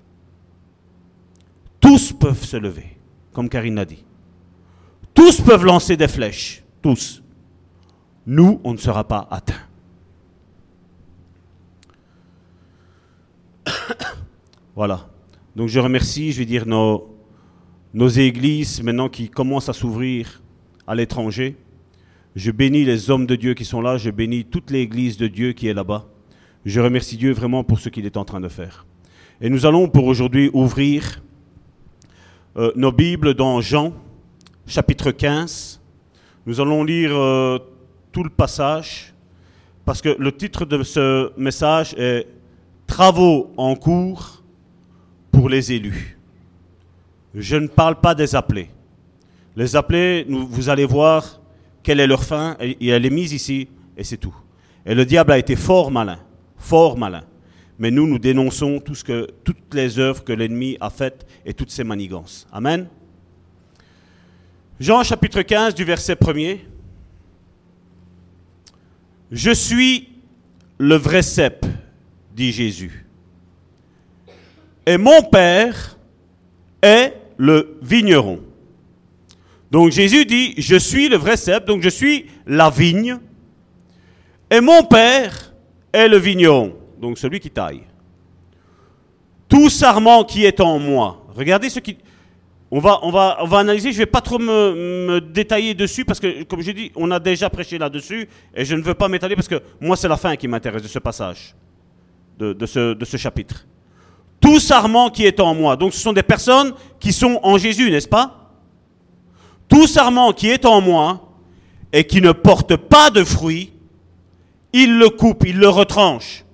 Tous peuvent se lever, comme Karine l'a dit. Tous peuvent lancer des flèches, tous. Nous, on ne sera pas atteints. voilà. Donc je remercie, je vais dire, nos, nos églises maintenant qui commencent à s'ouvrir à l'étranger. Je bénis les hommes de Dieu qui sont là, je bénis toute l'église de Dieu qui est là-bas. Je remercie Dieu vraiment pour ce qu'il est en train de faire. Et nous allons pour aujourd'hui ouvrir euh, nos Bibles dans Jean, chapitre 15. Nous allons lire euh, tout le passage, parce que le titre de ce message est Travaux en cours pour les élus. Je ne parle pas des appelés. Les appelés, vous allez voir quelle est leur fin, et elle est mise ici, et c'est tout. Et le diable a été fort malin fort malin. Mais nous, nous dénonçons tout ce que, toutes les œuvres que l'ennemi a faites et toutes ses manigances. Amen. Jean chapitre 15 du verset 1er. Je suis le vrai cep, dit Jésus. Et mon Père est le vigneron. Donc Jésus dit, je suis le vrai cep, donc je suis la vigne. Et mon Père est le vigneron, donc celui qui taille. Tout sarment qui est en moi. Regardez ce qui. On va, analyser, je ne vais pas trop me, détailler dessus parce que, comme je dis, on a déjà prêché là-dessus et je ne veux pas m'étaler parce que moi, c'est la fin qui m'intéresse de ce passage, de, de, ce, de ce chapitre. Tout sarment qui est en moi. Donc, ce sont des personnes qui sont en Jésus, n'est-ce pas? Tout sarment qui est en moi et qui ne porte pas de fruits, il le coupe, il le retranche.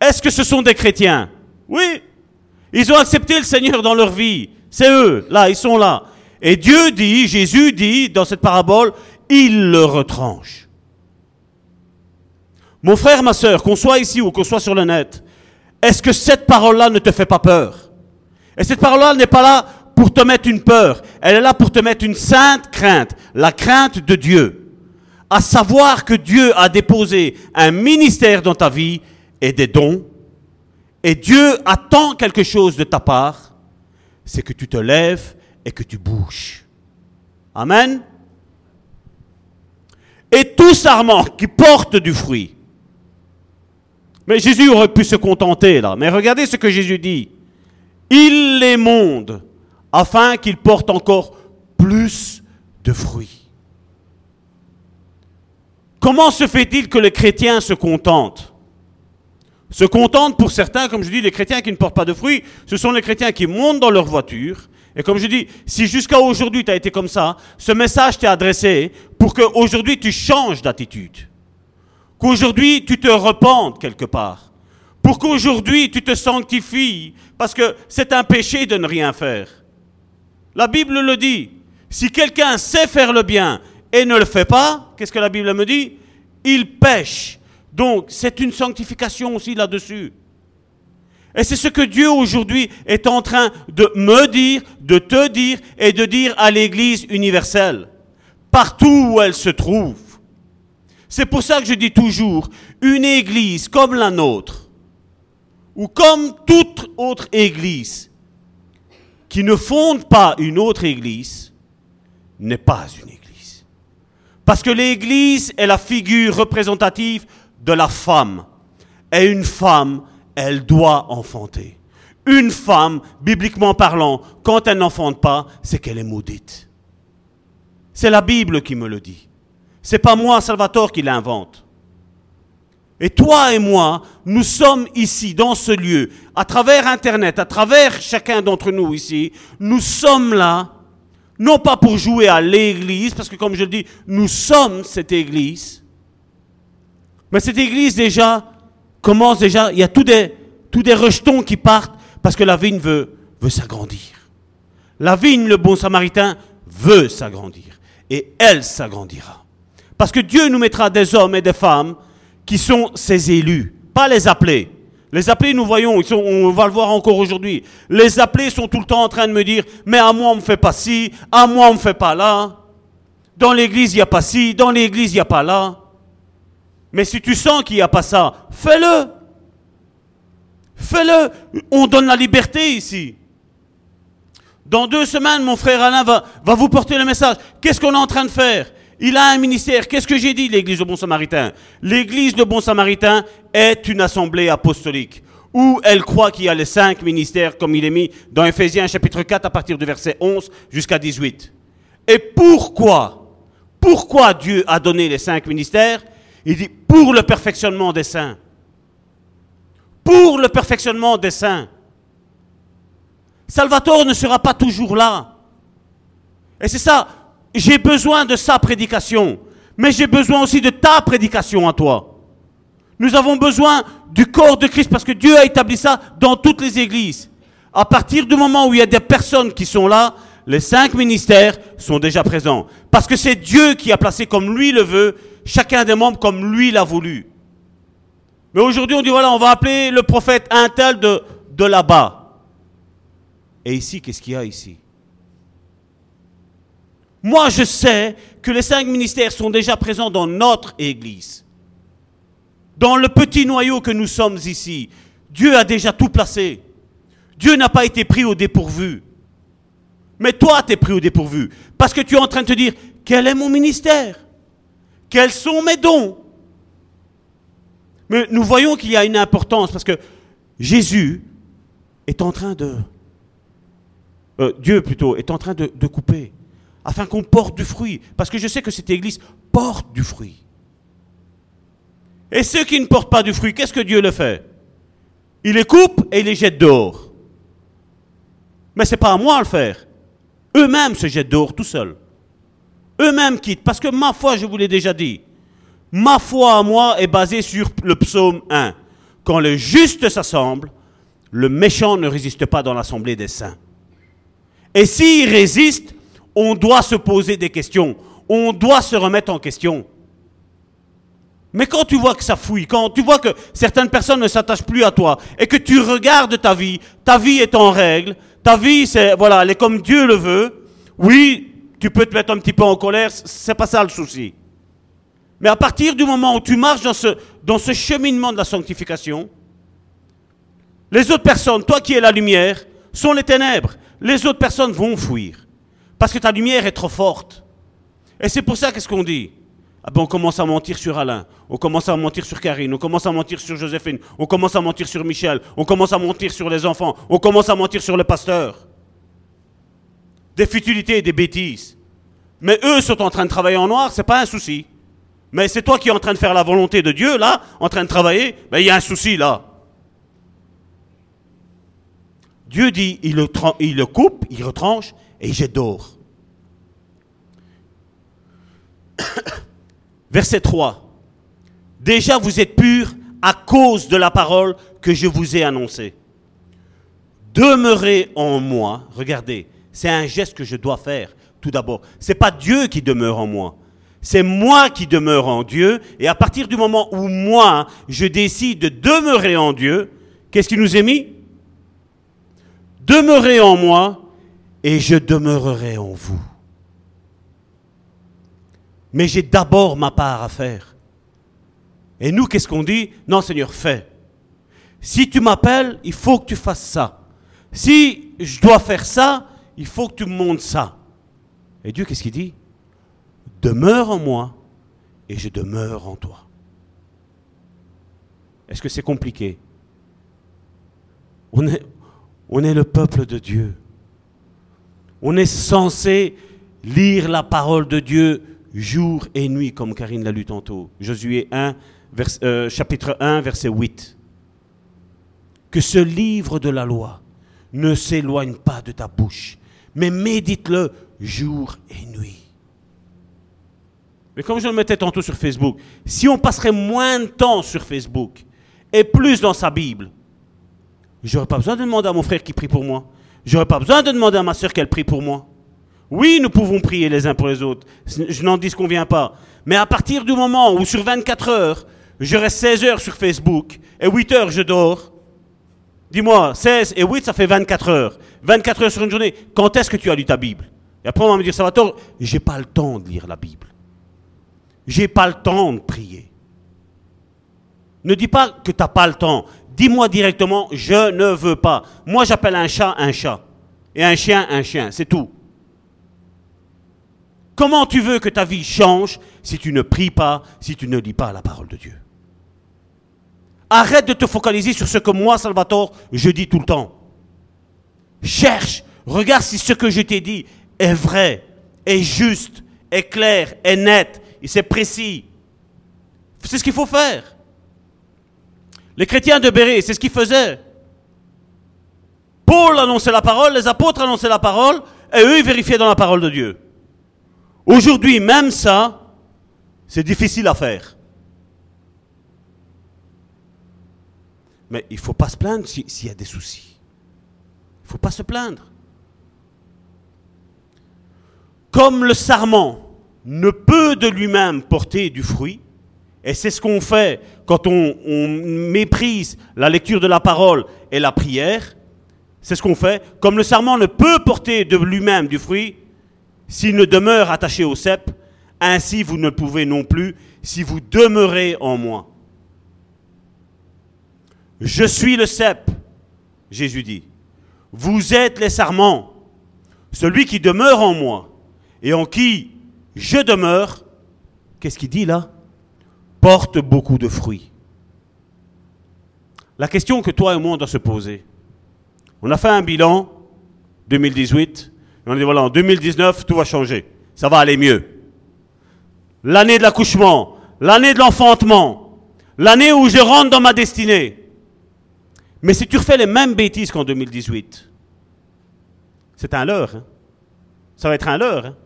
Est-ce que ce sont des chrétiens? Oui. Ils ont accepté le Seigneur dans leur vie. C'est eux, là, ils sont là. Et Dieu dit, Jésus dit dans cette parabole, il le retranche. Mon frère, ma soeur, qu'on soit ici ou qu'on soit sur le net, est-ce que cette parole-là ne te fait pas peur? Et cette parole-là n'est pas là pour te mettre une peur, elle est là pour te mettre une sainte crainte, la crainte de Dieu à savoir que Dieu a déposé un ministère dans ta vie et des dons, et Dieu attend quelque chose de ta part, c'est que tu te lèves et que tu bouges. Amen. Et tout sarment qui porte du fruit. Mais Jésus aurait pu se contenter là. Mais regardez ce que Jésus dit. Il les monde afin qu'ils portent encore plus de fruits. Comment se fait-il que les chrétiens se contentent Se contentent pour certains, comme je dis, les chrétiens qui ne portent pas de fruits, ce sont les chrétiens qui montent dans leur voiture. Et comme je dis, si jusqu'à aujourd'hui tu as été comme ça, ce message t'est adressé pour qu'aujourd'hui tu changes d'attitude. Qu'aujourd'hui tu te repentes quelque part. Pour qu'aujourd'hui tu te sanctifies. Parce que c'est un péché de ne rien faire. La Bible le dit. Si quelqu'un sait faire le bien et ne le fait pas, qu'est-ce que la Bible me dit? Il pêche. Donc c'est une sanctification aussi là-dessus. Et c'est ce que Dieu aujourd'hui est en train de me dire, de te dire et de dire à l'Église universelle, partout où elle se trouve. C'est pour ça que je dis toujours, une Église comme la nôtre, ou comme toute autre Église, qui ne fonde pas une autre Église, n'est pas une Église. Parce que l'Église est la figure représentative de la femme. Et une femme, elle doit enfanter. Une femme, bibliquement parlant, quand elle n'enfante pas, c'est qu'elle est maudite. C'est la Bible qui me le dit. C'est pas moi, Salvatore, qui l'invente. Et toi et moi, nous sommes ici, dans ce lieu, à travers Internet, à travers chacun d'entre nous ici, nous sommes là non pas pour jouer à l'église, parce que comme je dis, nous sommes cette église. Mais cette église déjà, commence déjà, il y a tous des, tous des rejetons qui partent parce que la vigne veut, veut s'agrandir. La vigne, le bon samaritain, veut s'agrandir. Et elle s'agrandira. Parce que Dieu nous mettra des hommes et des femmes qui sont ses élus, pas les appelés. Les appelés, nous voyons, on va le voir encore aujourd'hui. Les appelés sont tout le temps en train de me dire, mais à moi on ne me fait pas ci, à moi on ne me fait pas là. Dans l'église, il n'y a pas ci, dans l'église, il n'y a pas là. Mais si tu sens qu'il n'y a pas ça, fais-le. Fais-le. On donne la liberté ici. Dans deux semaines, mon frère Alain va, va vous porter le message. Qu'est-ce qu'on est en train de faire? Il a un ministère. Qu'est-ce que j'ai dit, l'Église de Bon Samaritain? L'Église de Bon Samaritain est une assemblée apostolique où elle croit qu'il y a les cinq ministères, comme il est mis dans Ephésiens chapitre 4 à partir du verset 11 jusqu'à 18. Et pourquoi Pourquoi Dieu a donné les cinq ministères? Il dit pour le perfectionnement des saints. Pour le perfectionnement des saints. Salvatore ne sera pas toujours là. Et c'est ça, j'ai besoin de sa prédication, mais j'ai besoin aussi de ta prédication à toi. Nous avons besoin du corps de Christ parce que Dieu a établi ça dans toutes les églises. À partir du moment où il y a des personnes qui sont là, les cinq ministères sont déjà présents. Parce que c'est Dieu qui a placé comme lui le veut, chacun des membres comme lui l'a voulu. Mais aujourd'hui, on dit voilà, on va appeler le prophète un tel de, de là-bas. Et ici, qu'est-ce qu'il y a ici? Moi, je sais que les cinq ministères sont déjà présents dans notre Église. Dans le petit noyau que nous sommes ici. Dieu a déjà tout placé. Dieu n'a pas été pris au dépourvu. Mais toi, tu es pris au dépourvu. Parce que tu es en train de te dire, quel est mon ministère? Quels sont mes dons? Mais nous voyons qu'il y a une importance parce que Jésus est en train de euh, Dieu plutôt, est en train de, de couper, afin qu'on porte du fruit. Parce que je sais que cette église porte du fruit. Et ceux qui ne portent pas du fruit, qu'est-ce que Dieu le fait? Il les coupe et il les jette dehors. Mais ce n'est pas à moi à le faire. Eux-mêmes se jettent dehors tout seuls. Eux-mêmes quittent. Parce que ma foi, je vous l'ai déjà dit, ma foi à moi est basée sur le psaume 1. Quand le juste s'assemble, le méchant ne résiste pas dans l'assemblée des saints. Et s'il résiste, on doit se poser des questions. On doit se remettre en question. Mais quand tu vois que ça fouille, quand tu vois que certaines personnes ne s'attachent plus à toi et que tu regardes ta vie, ta vie est en règle, ta vie, c'est, voilà, elle est comme Dieu le veut. Oui, tu peux te mettre un petit peu en colère, c'est pas ça le souci. Mais à partir du moment où tu marches dans ce, dans ce cheminement de la sanctification, les autres personnes, toi qui es la lumière, sont les ténèbres les autres personnes vont fuir. Parce que ta lumière est trop forte. Et c'est pour ça qu'est-ce qu'on dit? Ah ben on commence à mentir sur Alain, on commence à mentir sur Karine, on commence à mentir sur Joséphine, on commence à mentir sur Michel, on commence à mentir sur les enfants, on commence à mentir sur le pasteur. Des futilités et des bêtises. Mais eux sont en train de travailler en noir, c'est pas un souci. Mais c'est toi qui es en train de faire la volonté de Dieu, là, en train de travailler, ben il y a un souci là. Dieu dit, il le, il le coupe, il retranche et jette dehors. Verset 3. Déjà vous êtes purs à cause de la parole que je vous ai annoncée. Demeurez en moi. Regardez, c'est un geste que je dois faire tout d'abord. Ce n'est pas Dieu qui demeure en moi. C'est moi qui demeure en Dieu. Et à partir du moment où moi, je décide de demeurer en Dieu, qu'est-ce qui nous est mis? Demeurez en moi et je demeurerai en vous. Mais j'ai d'abord ma part à faire. Et nous, qu'est-ce qu'on dit? Non, Seigneur, fais. Si tu m'appelles, il faut que tu fasses ça. Si je dois faire ça, il faut que tu me montres ça. Et Dieu, qu'est-ce qu'il dit? Demeure en moi et je demeure en toi. Est-ce que c'est compliqué? On est, on est le peuple de Dieu. On est censé lire la parole de Dieu jour et nuit, comme Karine l'a lu tantôt. Josué 1, euh, chapitre 1, verset 8. Que ce livre de la loi ne s'éloigne pas de ta bouche, mais médite-le jour et nuit. Mais comme je le mettais tantôt sur Facebook, si on passerait moins de temps sur Facebook et plus dans sa Bible, j'aurais pas besoin de demander à mon frère qui prie pour moi. J'aurais pas besoin de demander à ma soeur qu'elle prie pour moi. Oui, nous pouvons prier les uns pour les autres. Je n'en dis qu'on vient pas. Mais à partir du moment où sur 24 heures, je reste 16 heures sur Facebook et 8 heures je dors, dis-moi, 16 et 8, ça fait 24 heures. 24 heures sur une journée. Quand est-ce que tu as lu ta Bible? Et après, on va me dire, ça va tort, j'ai pas le temps de lire la Bible. J'ai pas le temps de prier. Ne dis pas que tu n'as pas le temps. Dis-moi directement, je ne veux pas. Moi, j'appelle un chat un chat. Et un chien un chien. C'est tout. Comment tu veux que ta vie change si tu ne pries pas, si tu ne lis pas la parole de Dieu? Arrête de te focaliser sur ce que moi, Salvatore, je dis tout le temps. Cherche, regarde si ce que je t'ai dit est vrai, est juste, est clair, est net, et c'est précis. C'est ce qu'il faut faire. Les chrétiens de Béré, c'est ce qu'ils faisaient. Paul annonçait la parole, les apôtres annonçaient la parole, et eux, ils vérifiaient dans la parole de Dieu. Aujourd'hui, même ça, c'est difficile à faire. Mais il ne faut pas se plaindre s'il y a des soucis. Il ne faut pas se plaindre. Comme le sarment ne peut de lui-même porter du fruit, et c'est ce qu'on fait quand on, méprise la lecture de la parole et la prière. C'est ce qu'on fait. Comme le sarment ne peut porter de lui-même du fruit, s'il ne demeure attaché au cep, ainsi vous ne pouvez non plus si vous demeurez en moi. Je suis le cep, Jésus dit. Vous êtes les sarments. Celui qui demeure en moi et en qui je demeure, qu'est-ce qu'il dit là? Porte beaucoup de fruits. La question que toi et moi on doit se poser, on a fait un bilan 2018, et on a dit voilà, en 2019, tout va changer, ça va aller mieux. L'année de l'accouchement, l'année de l'enfantement, l'année où je rentre dans ma destinée. Mais si tu refais les mêmes bêtises qu'en 2018, c'est un leurre. Hein. Ça va être un leurre. Hein.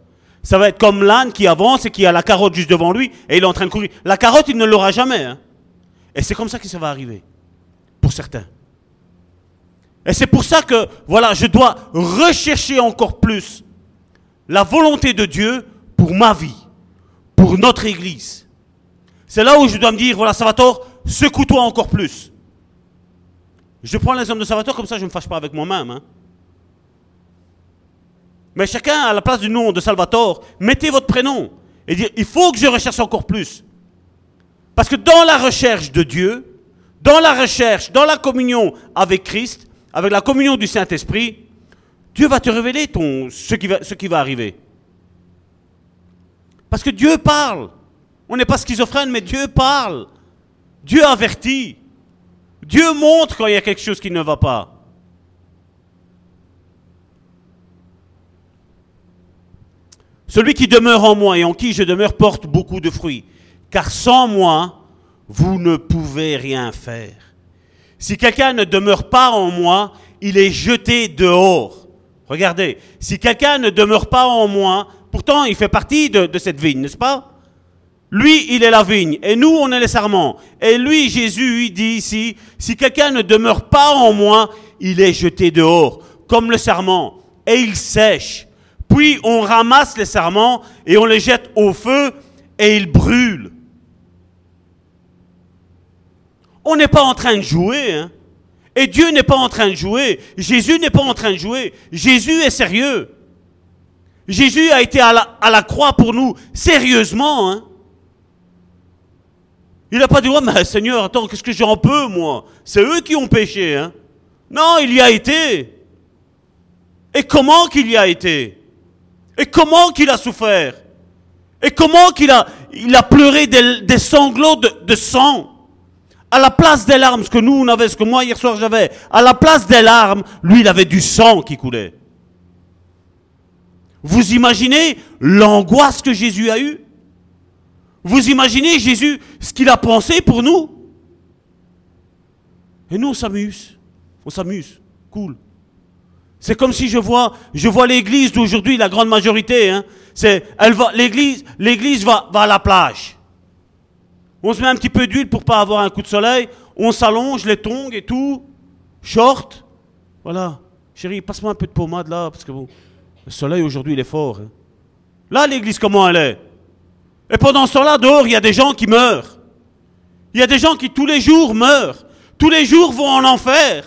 Ça va être comme l'âne qui avance et qui a la carotte juste devant lui et il est en train de courir. La carotte, il ne l'aura jamais. Hein. Et c'est comme ça que ça va arriver. Pour certains. Et c'est pour ça que, voilà, je dois rechercher encore plus la volonté de Dieu pour ma vie, pour notre Église. C'est là où je dois me dire, voilà, Salvatore, secoue-toi encore plus. Je prends l'exemple de Salvatore, comme ça je ne me fâche pas avec moi-même. Hein. Mais chacun à la place du nom de Salvatore, mettez votre prénom et dire il faut que je recherche encore plus. Parce que dans la recherche de Dieu, dans la recherche, dans la communion avec Christ, avec la communion du Saint-Esprit, Dieu va te révéler ce, qui va, ce qui va arriver. Parce que Dieu parle. On n'est pas schizophrène, mais Dieu parle. Dieu avertit. Dieu montre quand il y a quelque chose qui ne va pas. Celui qui demeure en moi et en qui je demeure porte beaucoup de fruits. Car sans moi, vous ne pouvez rien faire. Si quelqu'un ne demeure pas en moi, il est jeté dehors. Regardez, si quelqu'un ne demeure pas en moi, pourtant il fait partie de, cette vigne, n'est-ce pas? Lui, il est la vigne, et nous, on est les sarments. Et lui, Jésus, il dit ici, si quelqu'un ne demeure pas en moi, il est jeté dehors, comme le sarment, et il sèche. Puis on ramasse les serments et on les jette au feu et ils brûlent. On n'est pas en train de jouer. Hein? Et Dieu n'est pas en train de jouer. Jésus n'est pas en train de jouer. Jésus est sérieux. Jésus a été à la, croix pour nous sérieusement. Hein? Il n'a pas dit, oh, mais Seigneur, attends, qu'est-ce que j'en peux, moi? C'est eux qui ont péché. Hein? Non, il y a été. Et comment qu'il y a été? Et comment qu'il a souffert? Et comment qu'il a, il a pleuré des, sanglots de, sang? À la place des larmes, ce que nous on avait, ce que moi hier soir j'avais, à la place des larmes, lui il avait du sang qui coulait. Vous imaginez l'angoisse que Jésus a eue? Vous imaginez Jésus, ce qu'il a pensé pour nous? Et nous on s'amuse. On s'amuse. Cool. C'est comme si je vois, je vois l'église d'aujourd'hui, la grande majorité, hein, c'est, elle va, l'église, l'église va, va à la plage. On se met un petit peu d'huile pour pas avoir un coup de soleil, on s'allonge, les tongs et tout, short. Voilà. Chérie, passe-moi un peu de pommade là, parce que bon, le soleil aujourd'hui, il est fort. hein. Là, l'église, comment elle est? Et pendant ce temps-là, dehors, il y a des gens qui meurent. Il y a des gens qui tous les jours meurent. Tous les jours vont en enfer.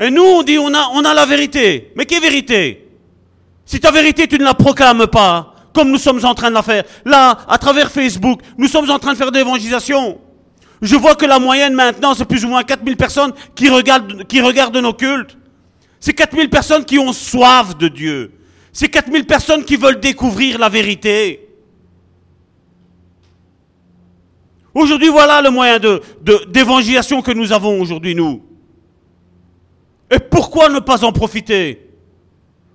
Et nous, on dit, on a, on a la vérité. Mais quelle vérité? Si ta vérité, tu ne la proclames pas, comme nous sommes en train de la faire. Là, à travers Facebook, nous sommes en train de faire de l'évangélisation. Je vois que la moyenne maintenant, c'est plus ou moins 4000 personnes qui regardent, qui regardent nos cultes. C'est 4000 personnes qui ont soif de Dieu. C'est 4000 personnes qui veulent découvrir la vérité. Aujourd'hui, voilà le moyen de, de- d'évangélisation que nous avons aujourd'hui, nous. Et pourquoi ne pas en profiter?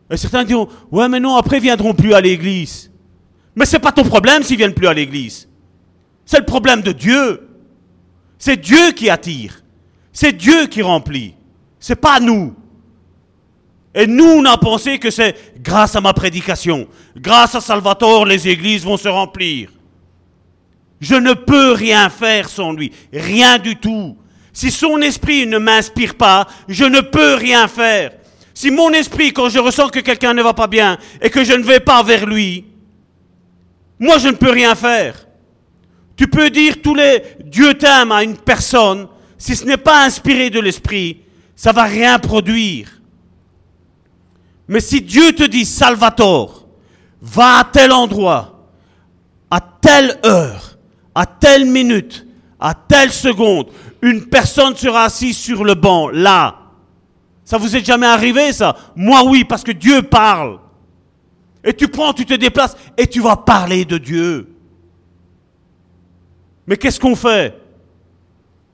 Et certains diront, ouais, mais non, après ils viendront plus à l'église. Mais c'est pas ton problème s'ils viennent plus à l'église. C'est le problème de Dieu. C'est Dieu qui attire. C'est Dieu qui remplit. C'est pas nous. Et nous, on a pensé que c'est grâce à ma prédication, grâce à Salvatore, les églises vont se remplir. Je ne peux rien faire sans lui, rien du tout. Si son esprit ne m'inspire pas, je ne peux rien faire. Si mon esprit, quand je ressens que quelqu'un ne va pas bien et que je ne vais pas vers lui, moi je ne peux rien faire. Tu peux dire tous les Dieu t'aime à une personne, si ce n'est pas inspiré de l'esprit, ça va rien produire. Mais si Dieu te dit Salvatore, va à tel endroit, à telle heure, à telle minute, à telle seconde, une personne sera assise sur le banc, là. Ça vous est jamais arrivé, ça? Moi, oui, parce que Dieu parle. Et tu prends, tu te déplaces et tu vas parler de Dieu. Mais qu'est-ce qu'on fait?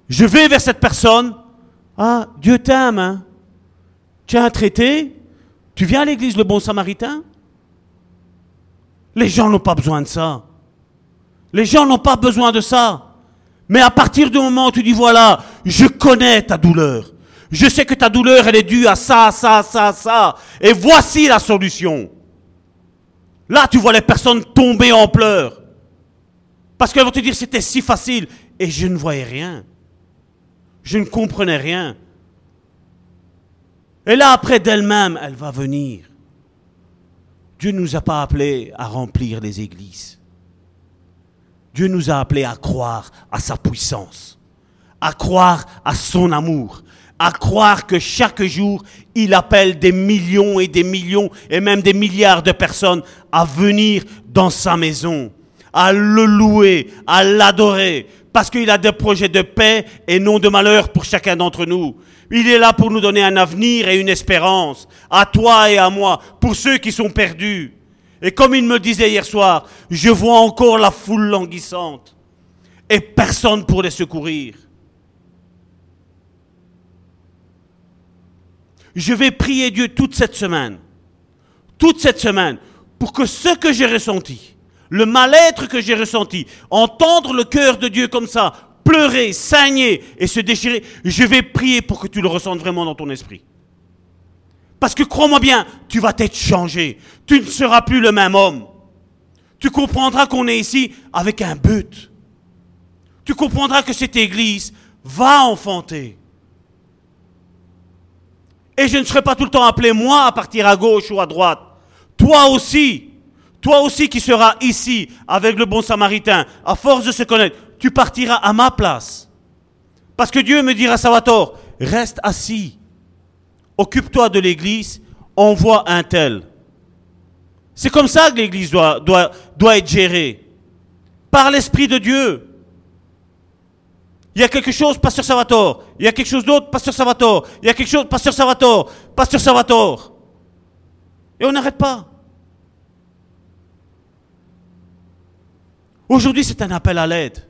Je vais vers cette personne. Ah, Dieu t'aime, hein Tu as un traité Tu viens à l'église le bon samaritain? Les gens n'ont pas besoin de ça. Les gens n'ont pas besoin de ça. Mais à partir du moment où tu dis, voilà, je connais ta douleur. Je sais que ta douleur, elle est due à ça, ça, ça, ça. Et voici la solution. Là, tu vois les personnes tomber en pleurs. Parce qu'elles vont te dire, c'était si facile. Et je ne voyais rien. Je ne comprenais rien. Et là, après d'elle-même, elle va venir. Dieu ne nous a pas appelés à remplir les églises. Dieu nous a appelés à croire à sa puissance, à croire à son amour, à croire que chaque jour, il appelle des millions et des millions et même des milliards de personnes à venir dans sa maison, à le louer, à l'adorer, parce qu'il a des projets de paix et non de malheur pour chacun d'entre nous. Il est là pour nous donner un avenir et une espérance, à toi et à moi, pour ceux qui sont perdus. Et comme il me disait hier soir, je vois encore la foule languissante et personne pour les secourir. Je vais prier Dieu toute cette semaine, toute cette semaine, pour que ce que j'ai ressenti, le mal-être que j'ai ressenti, entendre le cœur de Dieu comme ça, pleurer, saigner et se déchirer, je vais prier pour que tu le ressentes vraiment dans ton esprit. Parce que crois-moi bien, tu vas être changé. Tu ne seras plus le même homme. Tu comprendras qu'on est ici avec un but. Tu comprendras que cette église va enfanter. Et je ne serai pas tout le temps appelé moi à partir à gauche ou à droite. Toi aussi, toi aussi qui seras ici avec le bon samaritain, à force de se connaître, tu partiras à ma place. Parce que Dieu me dira, Salvatore, reste assis occupe-toi de l'église, envoie un tel. C'est comme ça que l'église doit, être gérée. Par l'Esprit de Dieu. Il y a quelque chose, Pasteur Salvatore. Il y a quelque chose d'autre, Pasteur Salvatore. Il y a quelque chose, Pasteur Salvatore. Pasteur Salvatore. Et on n'arrête pas. Aujourd'hui, c'est un appel à l'aide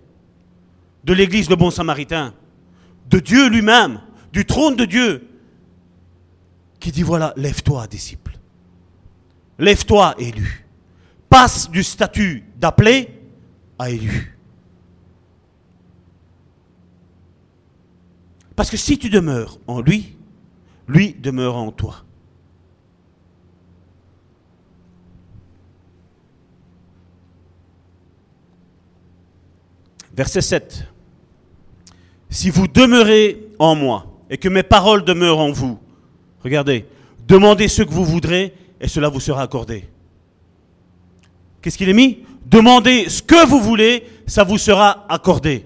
de l'église Le Bon Samaritain, de Dieu lui-même, du trône de Dieu qui dit voilà, lève-toi, disciple. Lève-toi, élu. Passe du statut d'appelé à élu. Parce que si tu demeures en lui, lui demeure en toi. Verset 7. si vous demeurez en moi et que mes paroles demeurent en vous, regardez, demandez ce que vous voudrez et cela vous sera accordé. Qu'est-ce qu'il est mis? Demandez ce que vous voulez, ça vous sera accordé.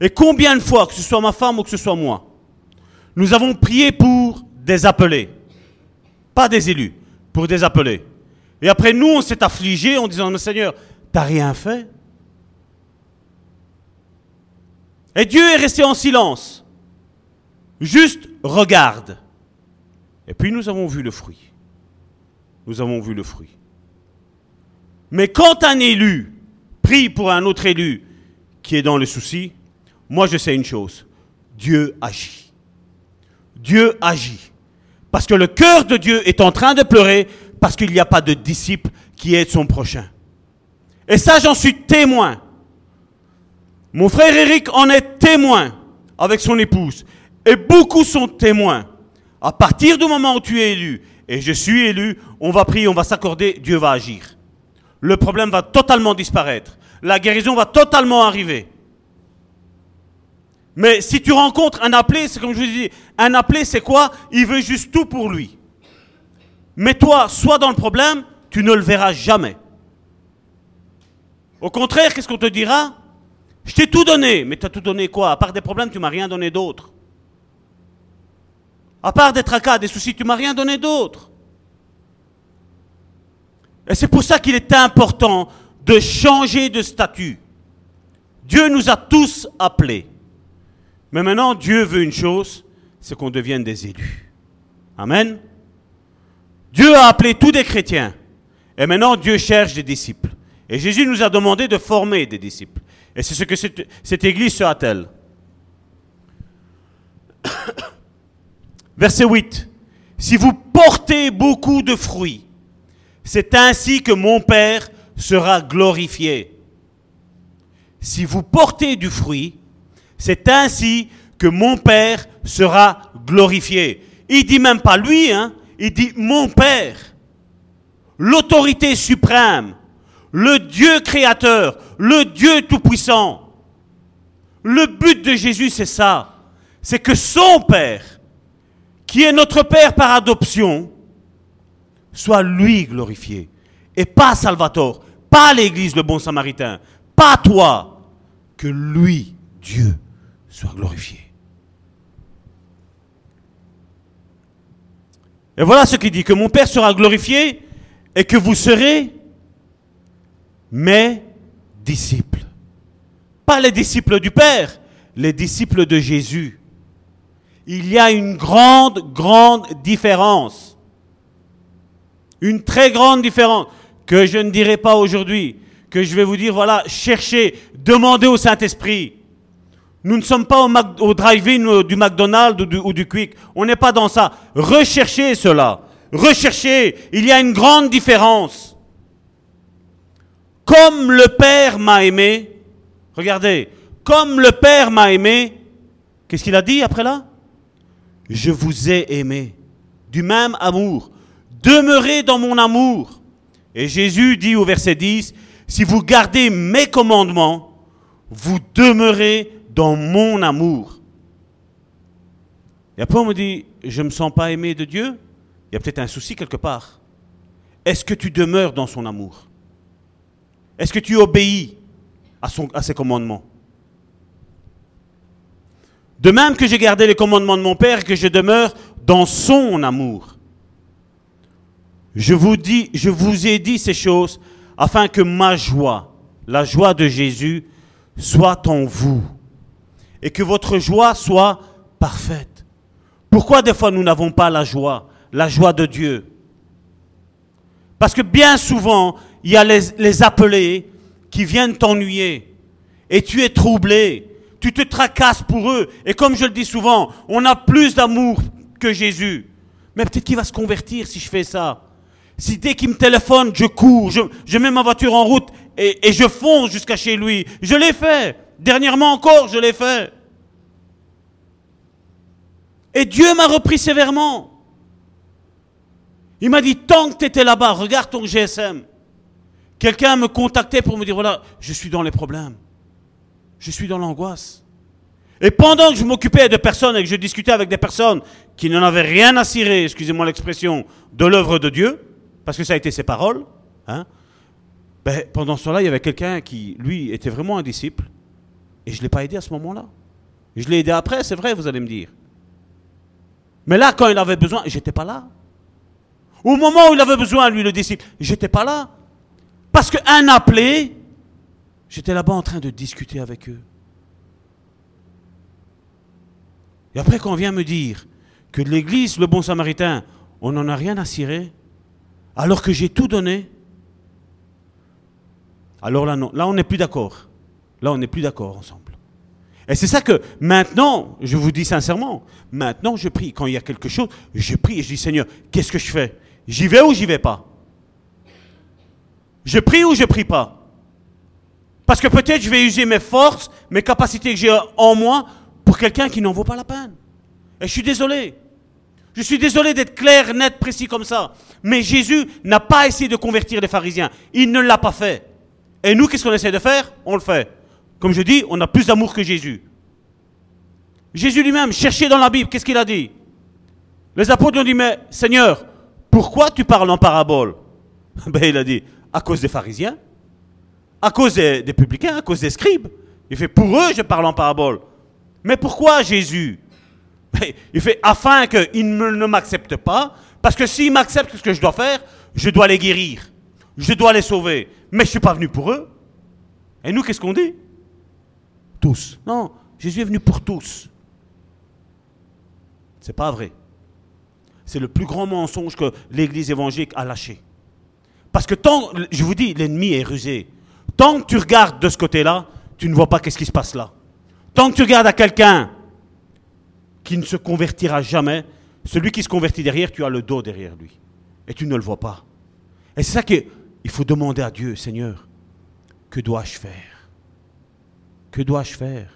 Et combien de fois, que ce soit ma femme ou que ce soit moi, nous avons prié pour des appelés, pas des élus, pour des appelés. Et après nous, on s'est affligé en disant, mais Seigneur, t'as rien fait Et Dieu est resté en silence. Juste regarde. Et puis nous avons vu le fruit. Nous avons vu le fruit. Mais quand un élu prie pour un autre élu qui est dans le souci, moi je sais une chose. Dieu agit. Dieu agit. Parce que le cœur de Dieu est en train de pleurer parce qu'il n'y a pas de disciple qui aide son prochain. Et ça, j'en suis témoin. Mon frère Eric en est témoin avec son épouse. Et beaucoup sont témoins. À partir du moment où tu es élu, et je suis élu, on va prier, on va s'accorder, Dieu va agir. Le problème va totalement disparaître. La guérison va totalement arriver. Mais si tu rencontres un appelé, c'est comme je vous dis, un appelé c'est quoi? Il veut juste tout pour lui. Mais toi, soit dans le problème, tu ne le verras jamais. Au contraire, qu'est-ce qu'on te dira? Je t'ai tout donné, mais tu as tout donné quoi? À part des problèmes, tu m'as rien donné d'autre. À part des tracas, des soucis, tu m'as rien donné d'autre. Et c'est pour ça qu'il est important de changer de statut. Dieu nous a tous appelés. Mais maintenant, Dieu veut une chose, c'est qu'on devienne des élus. Amen. Dieu a appelé tous des chrétiens. Et maintenant, Dieu cherche des disciples. Et Jésus nous a demandé de former des disciples. Et c'est ce que cette, église sera-t-elle. Verset 8. Si vous portez beaucoup de fruits, c'est ainsi que mon Père sera glorifié. Si vous portez du fruit, c'est ainsi que mon Père sera glorifié. Il dit même pas lui, hein, il dit mon Père, l'autorité suprême, le Dieu créateur, le Dieu tout-puissant. Le but de Jésus, c'est ça. C'est que son Père, qui est notre Père par adoption, soit lui glorifié. Et pas Salvatore, pas l'Église, le bon samaritain, pas toi, que lui, Dieu, soit glorifié. Et voilà ce qu'il dit, que mon Père sera glorifié et que vous serez mes disciples. Pas les disciples du Père, les disciples de Jésus. Il y a une grande, grande différence. Une très grande différence que je ne dirai pas aujourd'hui, que je vais vous dire, voilà, cherchez, demandez au Saint-Esprit. Nous ne sommes pas au, drive-in du McDonald's ou du, ou du Quick. On n'est pas dans ça. Recherchez cela. Recherchez. Il y a une grande différence. Comme le Père m'a aimé, regardez, comme le Père m'a aimé, qu'est-ce qu'il a dit après là? Je vous ai aimé du même amour. Demeurez dans mon amour. Et Jésus dit au verset 10, si vous gardez mes commandements, vous demeurez dans mon amour. Et après on me dit, je ne me sens pas aimé de Dieu? Il y a peut-être un souci quelque part. Est-ce que tu demeures dans son amour? Est-ce que tu obéis à, à ses commandements? De même que j'ai gardé les commandements de mon Père et que je demeure dans son amour. Je vous, dis, je vous ai dit ces choses afin que ma joie, la joie de Jésus, soit en vous et que votre joie soit parfaite. Pourquoi des fois nous n'avons pas la joie, la joie de Dieu? Parce que bien souvent, il y a les, appelés qui viennent t'ennuyer. Et tu es troublé. Tu te tracasses pour eux. Et comme je le dis souvent, on a plus d'amour que Jésus. Mais peut-être qu'il va se convertir si je fais ça. Si dès qu'il me téléphone, je cours, je, mets ma voiture en route et, et je fonce jusqu'à chez lui. Je l'ai fait. Dernièrement encore, je l'ai fait. Et Dieu m'a repris sévèrement. Il m'a dit, tant que tu étais là-bas, regarde ton GSM. Quelqu'un me contactait pour me dire, voilà, je suis dans les problèmes. Je suis dans l'angoisse. Et pendant que je m'occupais de personnes et que je discutais avec des personnes qui n'en avaient rien à cirer, excusez-moi l'expression, de l'œuvre de Dieu, parce que ça a été ses paroles, hein, ben, pendant ce temps-là, il y avait quelqu'un qui, lui, était vraiment un disciple, et je ne l'ai pas aidé à ce moment-là. Je l'ai aidé après, c'est vrai, vous allez me dire. Mais là, quand il avait besoin, j'étais pas là. Au moment où il avait besoin, lui, le disciple, j'étais pas là. Parce qu'un appelé, j'étais là-bas en train de discuter avec eux. Et après, quand on vient me dire que l'église, le bon samaritain, on n'en a rien à cirer, alors que j'ai tout donné, alors là, non. Là, on n'est plus d'accord. Là, on n'est plus d'accord ensemble. Et c'est ça que maintenant, je vous dis sincèrement, maintenant je prie. Quand il y a quelque chose, je prie et je dis Seigneur, qu'est-ce que je fais? J'y vais ou j'y vais pas? Je prie ou je prie pas? Parce que peut-être je vais user mes forces, mes capacités que j'ai en moi pour quelqu'un qui n'en vaut pas la peine. Et je suis désolé. Je suis désolé d'être clair, net, précis comme ça. Mais Jésus n'a pas essayé de convertir les pharisiens. Il ne l'a pas fait. Et nous, qu'est-ce qu'on essaie de faire? On le fait. Comme je dis, on a plus d'amour que Jésus. Jésus lui-même, cherchez dans la Bible, qu'est-ce qu'il a dit? Les apôtres lui ont dit, mais Seigneur, pourquoi tu parles en parabole? Ben, Il a dit, à cause des pharisiens, à cause des, publicains, à cause des scribes. Il fait, pour eux, je parle en parabole. Mais pourquoi Jésus? Il fait afin qu'ils ne m'acceptent pas, parce que s'ils m'acceptent ce que je dois faire, je dois les guérir, je dois les sauver. Mais je ne suis pas venu pour eux. Et nous, qu'est-ce qu'on dit? Tous. Non, Jésus est venu pour tous. C'est pas vrai. C'est le plus grand mensonge que l'Église évangélique a lâché. Parce que tant, je vous dis, l'ennemi est rusé. Tant que tu regardes de ce côté-là, tu ne vois pas qu'est-ce qui se passe là. Tant que tu regardes à quelqu'un qui ne se convertira jamais, celui qui se convertit derrière, tu as le dos derrière lui. Et tu ne le vois pas. Et c'est ça qu'il faut demander à Dieu, Seigneur, que dois-je faire? Que dois-je faire?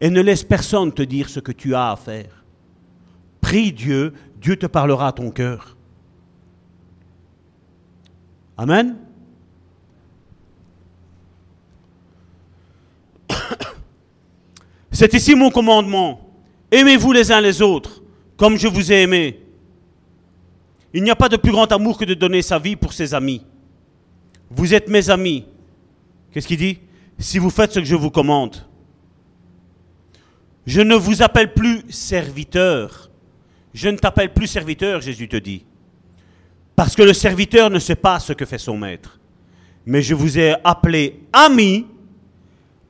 Et ne laisse personne te dire ce que tu as à faire. Prie Dieu, Dieu te parlera à ton cœur. Amen C'est ici mon commandement. Aimez-vous les uns les autres, comme je vous ai aimé. Il n'y a pas de plus grand amour que de donner sa vie pour ses amis. Vous êtes mes amis. Qu'est-ce qu'il dit? Si vous faites ce que je vous commande. Je ne vous appelle plus serviteur. Je ne t'appelle plus serviteur, Jésus te dit. Parce que le serviteur ne sait pas ce que fait son maître. Mais je vous ai appelé ami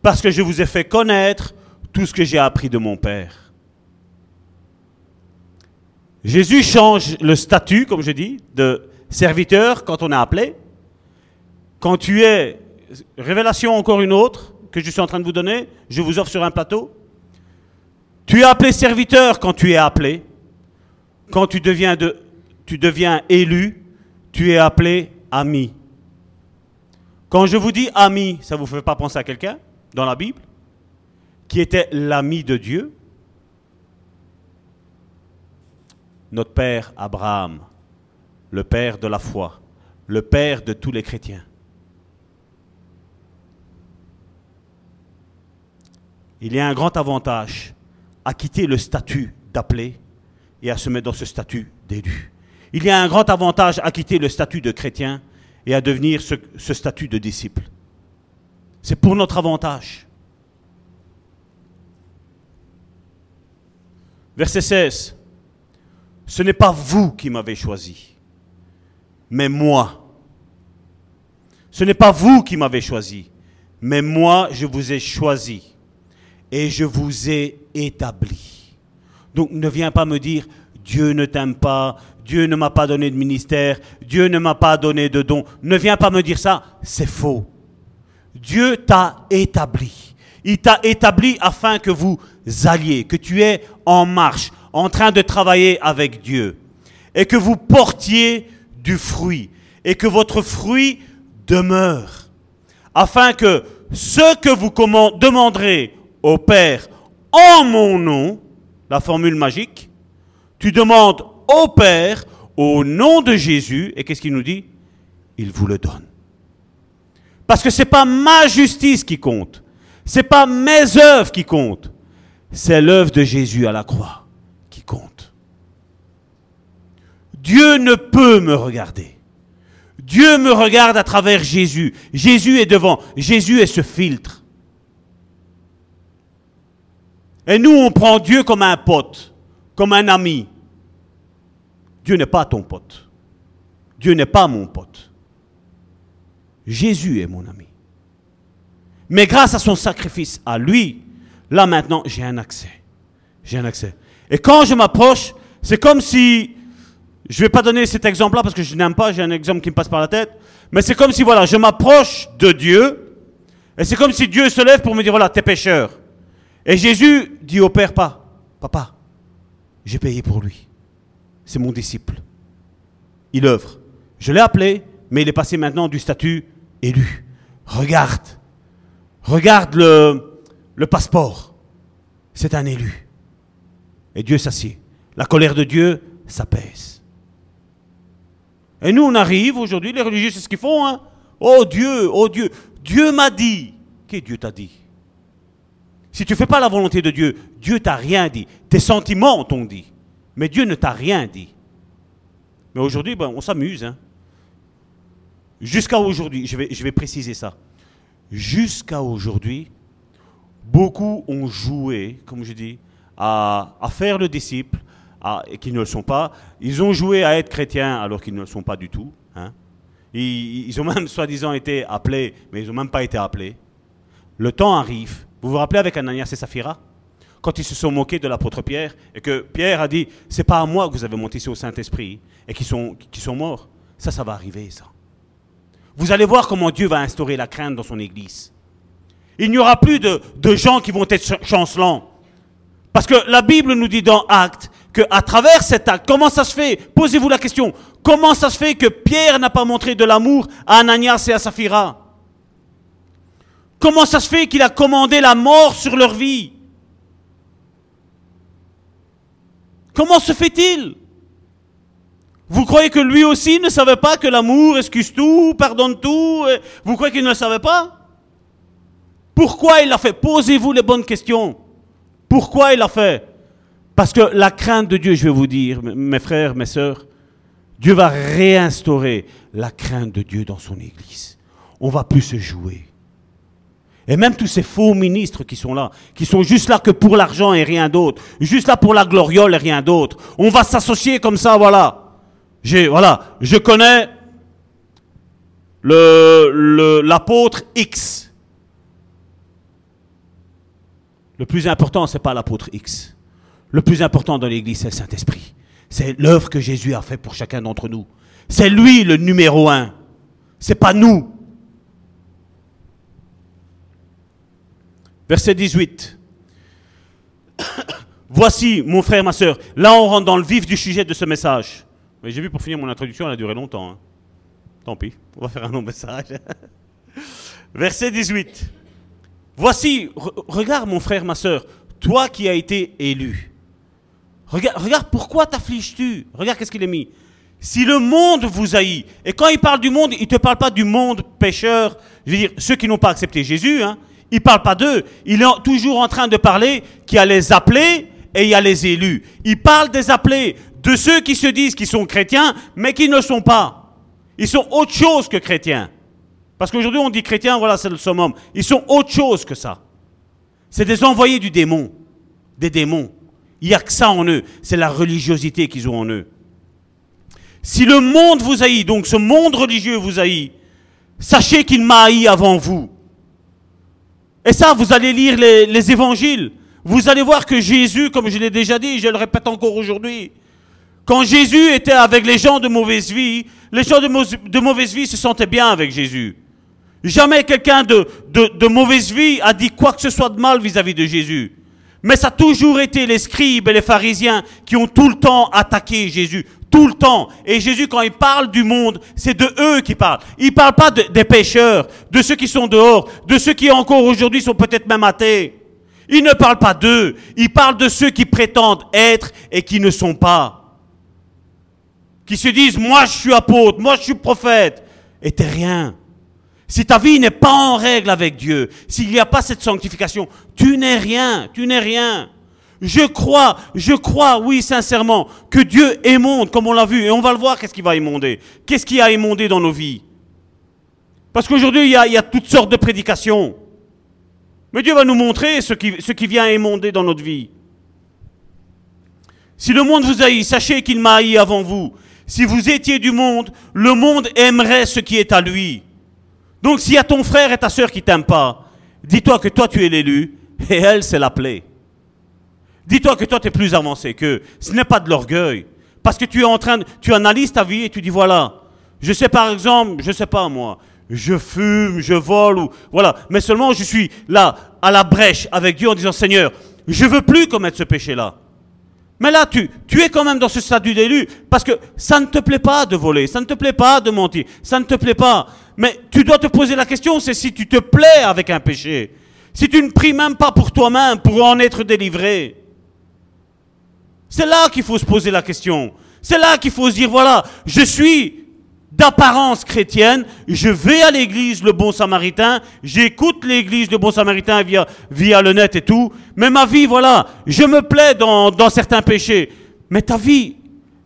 parce que je vous ai fait connaître tout ce que j'ai appris de mon Père. Jésus change le statut, comme je dis, de serviteur quand on est appelé. Quand tu es, révélation encore une autre, que je suis en train de vous donner, je vous offre sur un plateau. Tu es appelé serviteur quand tu es appelé. Quand tu deviens, de, tu deviens élu, tu es appelé ami. Quand je vous dis ami, ça ne vous fait pas penser à quelqu'un dans la Bible? Qui était l'ami de Dieu, notre père Abraham, le père de la foi, le père de tous les chrétiens. Il y a un grand avantage à quitter le statut d'appelé et à se mettre dans ce statut d'élu. Il y a un grand avantage à quitter le statut de chrétien et à devenir ce, statut de disciple. C'est pour notre avantage. Verset 16. Ce n'est pas vous qui m'avez choisi, mais moi. Ce n'est pas vous qui m'avez choisi, mais moi je vous ai choisi et je vous ai établi. Donc ne viens pas me dire Dieu ne t'aime pas, Dieu ne m'a pas donné de ministère, Dieu ne m'a pas donné de don. Ne viens pas me dire ça, c'est faux. Dieu t'a établi. Il t'a établi afin que vous alliez, que tu es en marche, en train de travailler avec Dieu, et que vous portiez du fruit, et que votre fruit demeure, afin que ce que vous demanderez au Père en mon nom, la formule magique, tu demandes au Père au nom de Jésus, et qu'est-ce qu'il nous dit? Il vous le donne. Parce que ce n'est pas ma justice qui compte, C'est pas mes œuvres qui comptent. C'est l'œuvre de Jésus à la croix qui compte. Dieu ne peut me regarder. Dieu me regarde à travers Jésus. Jésus est devant. Jésus est ce filtre. Et nous, on prend Dieu comme un pote, comme un ami. Dieu n'est pas ton pote. Dieu n'est pas mon pote. Jésus est mon ami. Mais grâce à son sacrifice, à lui, là maintenant, j'ai un accès. J'ai un accès. Et quand je m'approche, c'est comme si, je ne vais pas donner cet exemple-là parce que je n'aime pas, j'ai un exemple qui me passe par la tête, mais c'est comme si, voilà, je m'approche de Dieu, et c'est comme si Dieu se lève pour me dire, voilà, t'es pécheur. Et Jésus dit au Père, pas, papa, j'ai payé pour lui. C'est mon disciple. Il œuvre. Je l'ai appelé, mais il est passé maintenant du statut élu. Regarde, regarde le, passeport. C'est un élu. Et Dieu s'assied. La colère de Dieu s'apaise. Et nous, on arrive aujourd'hui, les religieux, c'est ce qu'ils font. Hein? Oh Dieu, oh Dieu, Dieu m'a dit. Qu'est-ce que Dieu t'a dit? Si tu ne fais pas la volonté de Dieu, Dieu t'a rien dit. Tes sentiments t'ont dit. Mais Dieu ne t'a rien dit. Mais aujourd'hui, ben, on s'amuse. Hein? Jusqu'à aujourd'hui, je vais préciser ça. Jusqu'à aujourd'hui, beaucoup ont joué, comme je dis, à, faire le disciple, et qui ne le sont pas. Ils ont joué à être chrétiens alors qu'ils ne le sont pas du tout. Hein. Ils, ont même soi-disant été appelés, mais ils n'ont même pas été appelés. Le temps arrive. Vous vous rappelez avec Ananias et Saphira? Quand ils se sont moqués de l'apôtre Pierre, et que Pierre a dit, c'est pas à moi que vous avez monté ici au Saint-Esprit, et qui sont, sont morts. Ça, ça va arriver, ça. Vous allez voir comment Dieu va instaurer la crainte dans son Église. Il n'y aura plus de, gens qui vont être chancelants. Parce que la Bible nous dit dans Actes qu'à travers cet acte, comment ça se fait? Posez-vous la question. Comment ça se fait que Pierre n'a pas montré de l'amour à Ananias et à Saphira? Comment ça se fait qu'il a commandé la mort sur leur vie? Comment se fait-il? Vous croyez que lui aussi ne savait pas que l'amour excuse tout, pardonne tout Vous croyez qu'il ne le savait pas? Pourquoi il l'a fait? Posez-vous les bonnes questions. Pourquoi il l'a fait? Parce que la crainte de Dieu, je vais vous dire, mes frères, mes sœurs, Dieu va réinstaurer la crainte de Dieu dans son Église. On va plus se jouer. Et même tous ces faux ministres qui sont là, qui sont juste là que pour l'argent et rien d'autre, juste là pour la gloriole et rien d'autre. On va s'associer comme ça, voilà voilà, je connais l'apôtre X. Le plus important, ce n'est pas l'apôtre X. Le plus important dans l'Église, c'est le Saint-Esprit. C'est l'œuvre que Jésus a faite pour chacun d'entre nous. C'est lui le numéro un. C'est pas nous. Verset 18. Voici, mon frère, ma soeur, là on rentre dans le vif du sujet de ce message. Mais j'ai vu pour finir mon introduction, elle a duré longtemps. Hein. Tant pis, on va faire un long message. Verset 18. Voici, regarde mon frère, ma soeur, toi qui as été élu. Regarde, regarde pourquoi t'affliges-tu? Regarde qu'est-ce qu'il est mis. Si le monde vous haït, et quand il parle du monde, il ne te parle pas du monde pécheur, je veux dire, ceux qui n'ont pas accepté Jésus, hein, il ne parle pas d'eux. Il est toujours en train de parler qu'il y a les appelés et il y a les élus. Il parle des appelés, de ceux qui se disent qu'ils sont chrétiens, mais qui ne sont pas. Ils sont autre chose que chrétiens. Parce qu'aujourd'hui, on dit chrétiens, voilà, c'est le summum. Ils sont autre chose que ça. C'est des envoyés du démon. Des démons. Il n'y a que ça en eux. C'est la religiosité qu'ils ont en eux. Si le monde vous haït, donc ce monde religieux vous haït, sachez qu'il m'a haï avant vous. Et ça, vous allez lire les évangiles. Vous allez voir que Jésus, comme je l'ai déjà dit, je le répète encore aujourd'hui, quand Jésus était avec les gens de mauvaise vie, les gens de, mauvaise vie se sentaient bien avec Jésus. Jamais quelqu'un de, mauvaise vie a dit quoi que ce soit de mal vis-à-vis de Jésus. Mais ça a toujours été les scribes et les pharisiens qui ont tout le temps attaqué Jésus. Tout le temps. Et Jésus, quand il parle du monde, c'est de eux qu'il parle. Il ne parle pas des pécheurs, de ceux qui sont dehors, de ceux qui encore aujourd'hui sont peut-être même athées. Il ne parle pas d'eux. Il parle de ceux qui prétendent être et qui ne sont pas qui se disent moi je suis apôtre, moi je suis prophète, et t'es rien. Si ta vie n'est pas en règle avec Dieu, s'il n'y a pas cette sanctification, tu n'es rien, tu n'es rien. Je crois, je crois, oui, sincèrement, que Dieu émonde, comme on l'a vu, et on va le voir, qu'est-ce qui va émonder. Qu'est-ce qui a émondé dans nos vies Parce qu'aujourd'hui, il y, a, toutes sortes de prédications. Mais Dieu va nous montrer ce qui, vient émonder dans notre vie. Si le monde vous haït, sachez qu'il m'a haï avant vous. Si vous étiez du monde, le monde aimerait ce qui est à lui. Donc s'il y a ton frère et ta sœur qui t'aiment pas, dis-toi que toi tu es l'élu et elle c'est l'appelée. Dis-toi que toi tu es plus avancé qu'eux. Ce n'est pas de l'orgueil. Parce que tu es en train de, tu analyses ta vie et tu dis voilà, je sais par exemple, je sais pas moi, je fume, je vole ou voilà, mais seulement je suis là à la brèche avec Dieu en disant Seigneur, je veux plus commettre ce péché-là. Mais là, tu, es quand même dans ce statut d'élu parce que ça ne te plaît pas de voler, ça ne te plaît pas de mentir, ça ne te plaît pas. Mais tu dois te poser la question, c'est si tu te plais avec un péché. Si tu ne pries même pas pour toi-même, pour en être délivré. C'est là qu'il faut se poser la question. C'est là qu'il faut se dire, voilà, je suis d'apparence chrétienne, je vais à l'église le bon samaritain, j'écoute l'église le bon samaritain via, via le net et tout, mais ma vie, voilà, je me plais dans, dans certains péchés. Mais ta vie,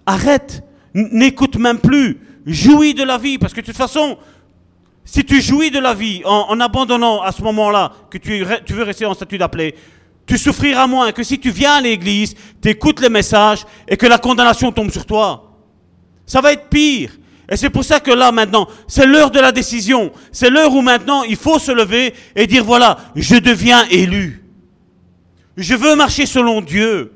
arrête, n'écoute même plus, jouis de la vie, parce que de toute façon, si tu jouis de la vie en, en abandonnant à ce moment-là que tu, tu veux rester en statut d'appelé, tu souffriras moins que si tu viens à l'église, tu écoutes les messages et que la condamnation tombe sur toi. Ça va être pire. Et c'est pour ça que là maintenant, c'est l'heure de la décision. C'est l'heure où maintenant il faut se lever et dire voilà, je deviens élu. Je veux marcher selon Dieu.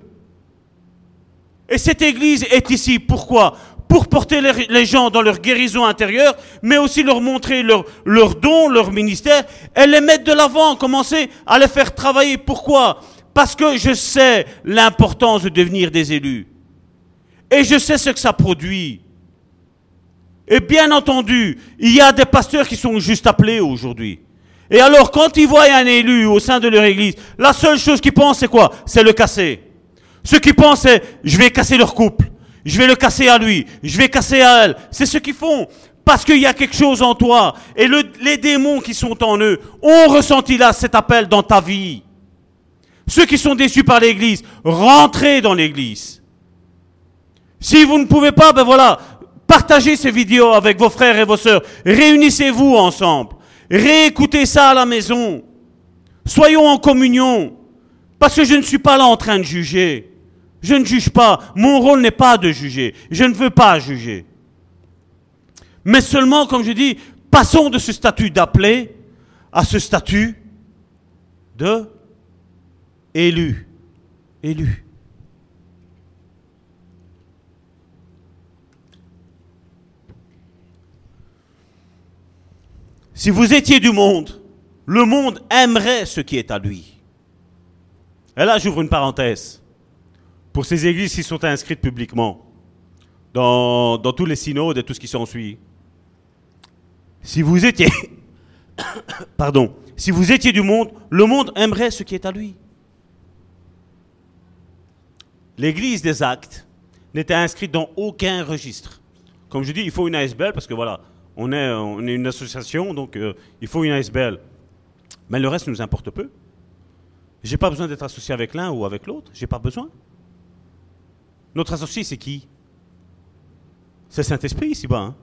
Et cette église est ici. Pourquoi? Pour porter les gens dans leur guérison intérieure, mais aussi leur montrer leurs leur dons, leur ministère, et les mettre de l'avant, commencer à les faire travailler. Pourquoi? Parce que je sais l'importance de devenir des élus. Et je sais ce que ça produit. Et bien entendu, il y a des pasteurs qui sont juste appelés aujourd'hui. Et alors, quand ils voient un élu au sein de leur église, la seule chose qu'ils pensent, c'est quoi? C'est le casser. Ce qu'ils pensent, c'est je vais casser leur couple. Je vais le casser à lui. Je vais casser à elle. C'est ce qu'ils font. Parce qu'il y a quelque chose en toi. Et les démons qui sont en eux ont ressenti là cet appel dans ta vie. Ceux qui sont déçus par l'église, rentrez dans l'église. Si vous ne pouvez pas, ben voilà, Partagez ces vidéos avec vos frères et vos sœurs. Réunissez-vous ensemble. Réécoutez ça à la maison. Soyons en communion. Parce que je ne suis pas là en train de juger. Je ne juge pas. Mon rôle n'est pas de juger. Je ne veux pas juger. Mais seulement, comme je dis, passons de ce statut d'appelé à ce statut de élu. Élu. Si vous étiez du monde, le monde aimerait ce qui est à lui. Et là, j'ouvre une parenthèse. Pour ces églises qui sont inscrites publiquement, dans, tous les synodes et tout ce qui s'ensuit. Si vous étiez, pardon, si vous étiez du monde, le monde aimerait ce qui est à lui. L'église des actes n'était inscrite dans aucun registre. Comme je dis, il faut une ASBL parce que voilà, on est, une association, donc euh, il faut une ASBL. Mais le reste nous importe peu. J'ai pas besoin d'être associé avec l'un ou avec l'autre. J'ai pas besoin. Notre associé, c'est qui? C'est Saint-Esprit ici-bas. Hein.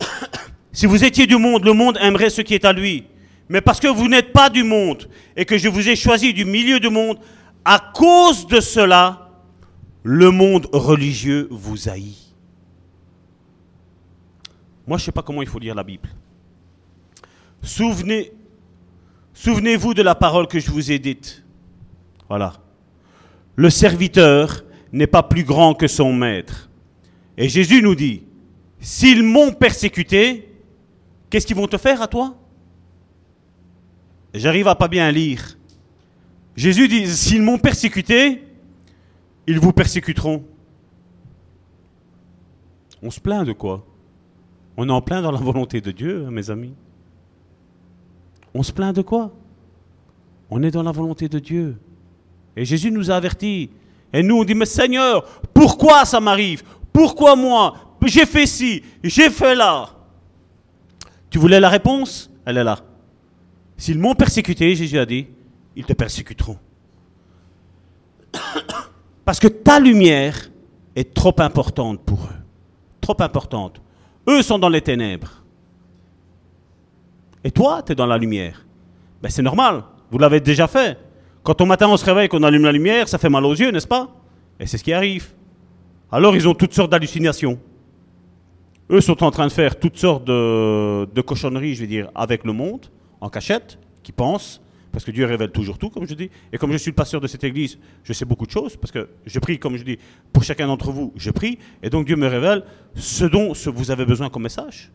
si vous étiez du monde, le monde aimerait ce qui est à lui. Mais parce que vous n'êtes pas du monde et que je vous ai choisi du milieu du monde, à cause de cela, le monde religieux vous haït. Moi, je ne sais pas comment il faut lire la Bible. Souvenez, souvenez-vous de la parole que je vous ai dite. Voilà. Le serviteur n'est pas plus grand que son maître. Et Jésus nous dit, s'ils m'ont persécuté, qu'est-ce qu'ils vont te faire à toi? J'arrive à pas bien lire. Jésus dit, s'ils m'ont persécuté, ils vous persécuteront. On se plaint de quoi? On est en plein dans la volonté de Dieu, hein, mes amis. On se plaint de quoi? On est dans la volonté de Dieu. Et Jésus nous a avertis. Et nous, on dit, mais Seigneur, pourquoi ça m'arrive? Pourquoi moi? J'ai fait ci, j'ai fait là. Tu voulais la réponse? Elle est là. S'ils m'ont persécuté, Jésus a dit, ils te persécuteront. Parce que ta lumière est trop importante pour eux. Trop importante. Eux sont dans les ténèbres. Et toi, tu es dans la lumière. Ben, c'est normal. Vous l'avez déjà fait. Quand au matin on se réveille, qu'on allume la lumière, ça fait mal aux yeux, n'est-ce pas? Et c'est ce qui arrive. Alors ils ont toutes sortes d'hallucinations. Eux sont en train de faire toutes sortes de, de cochonneries, je veux dire, avec le monde, en cachette, qui pensent, parce que Dieu révèle toujours tout, comme je dis. Et comme je suis le pasteur de cette église, je sais beaucoup de choses, parce que je prie, comme je dis, pour chacun d'entre vous, je prie, et donc Dieu me révèle ce dont vous avez besoin comme message.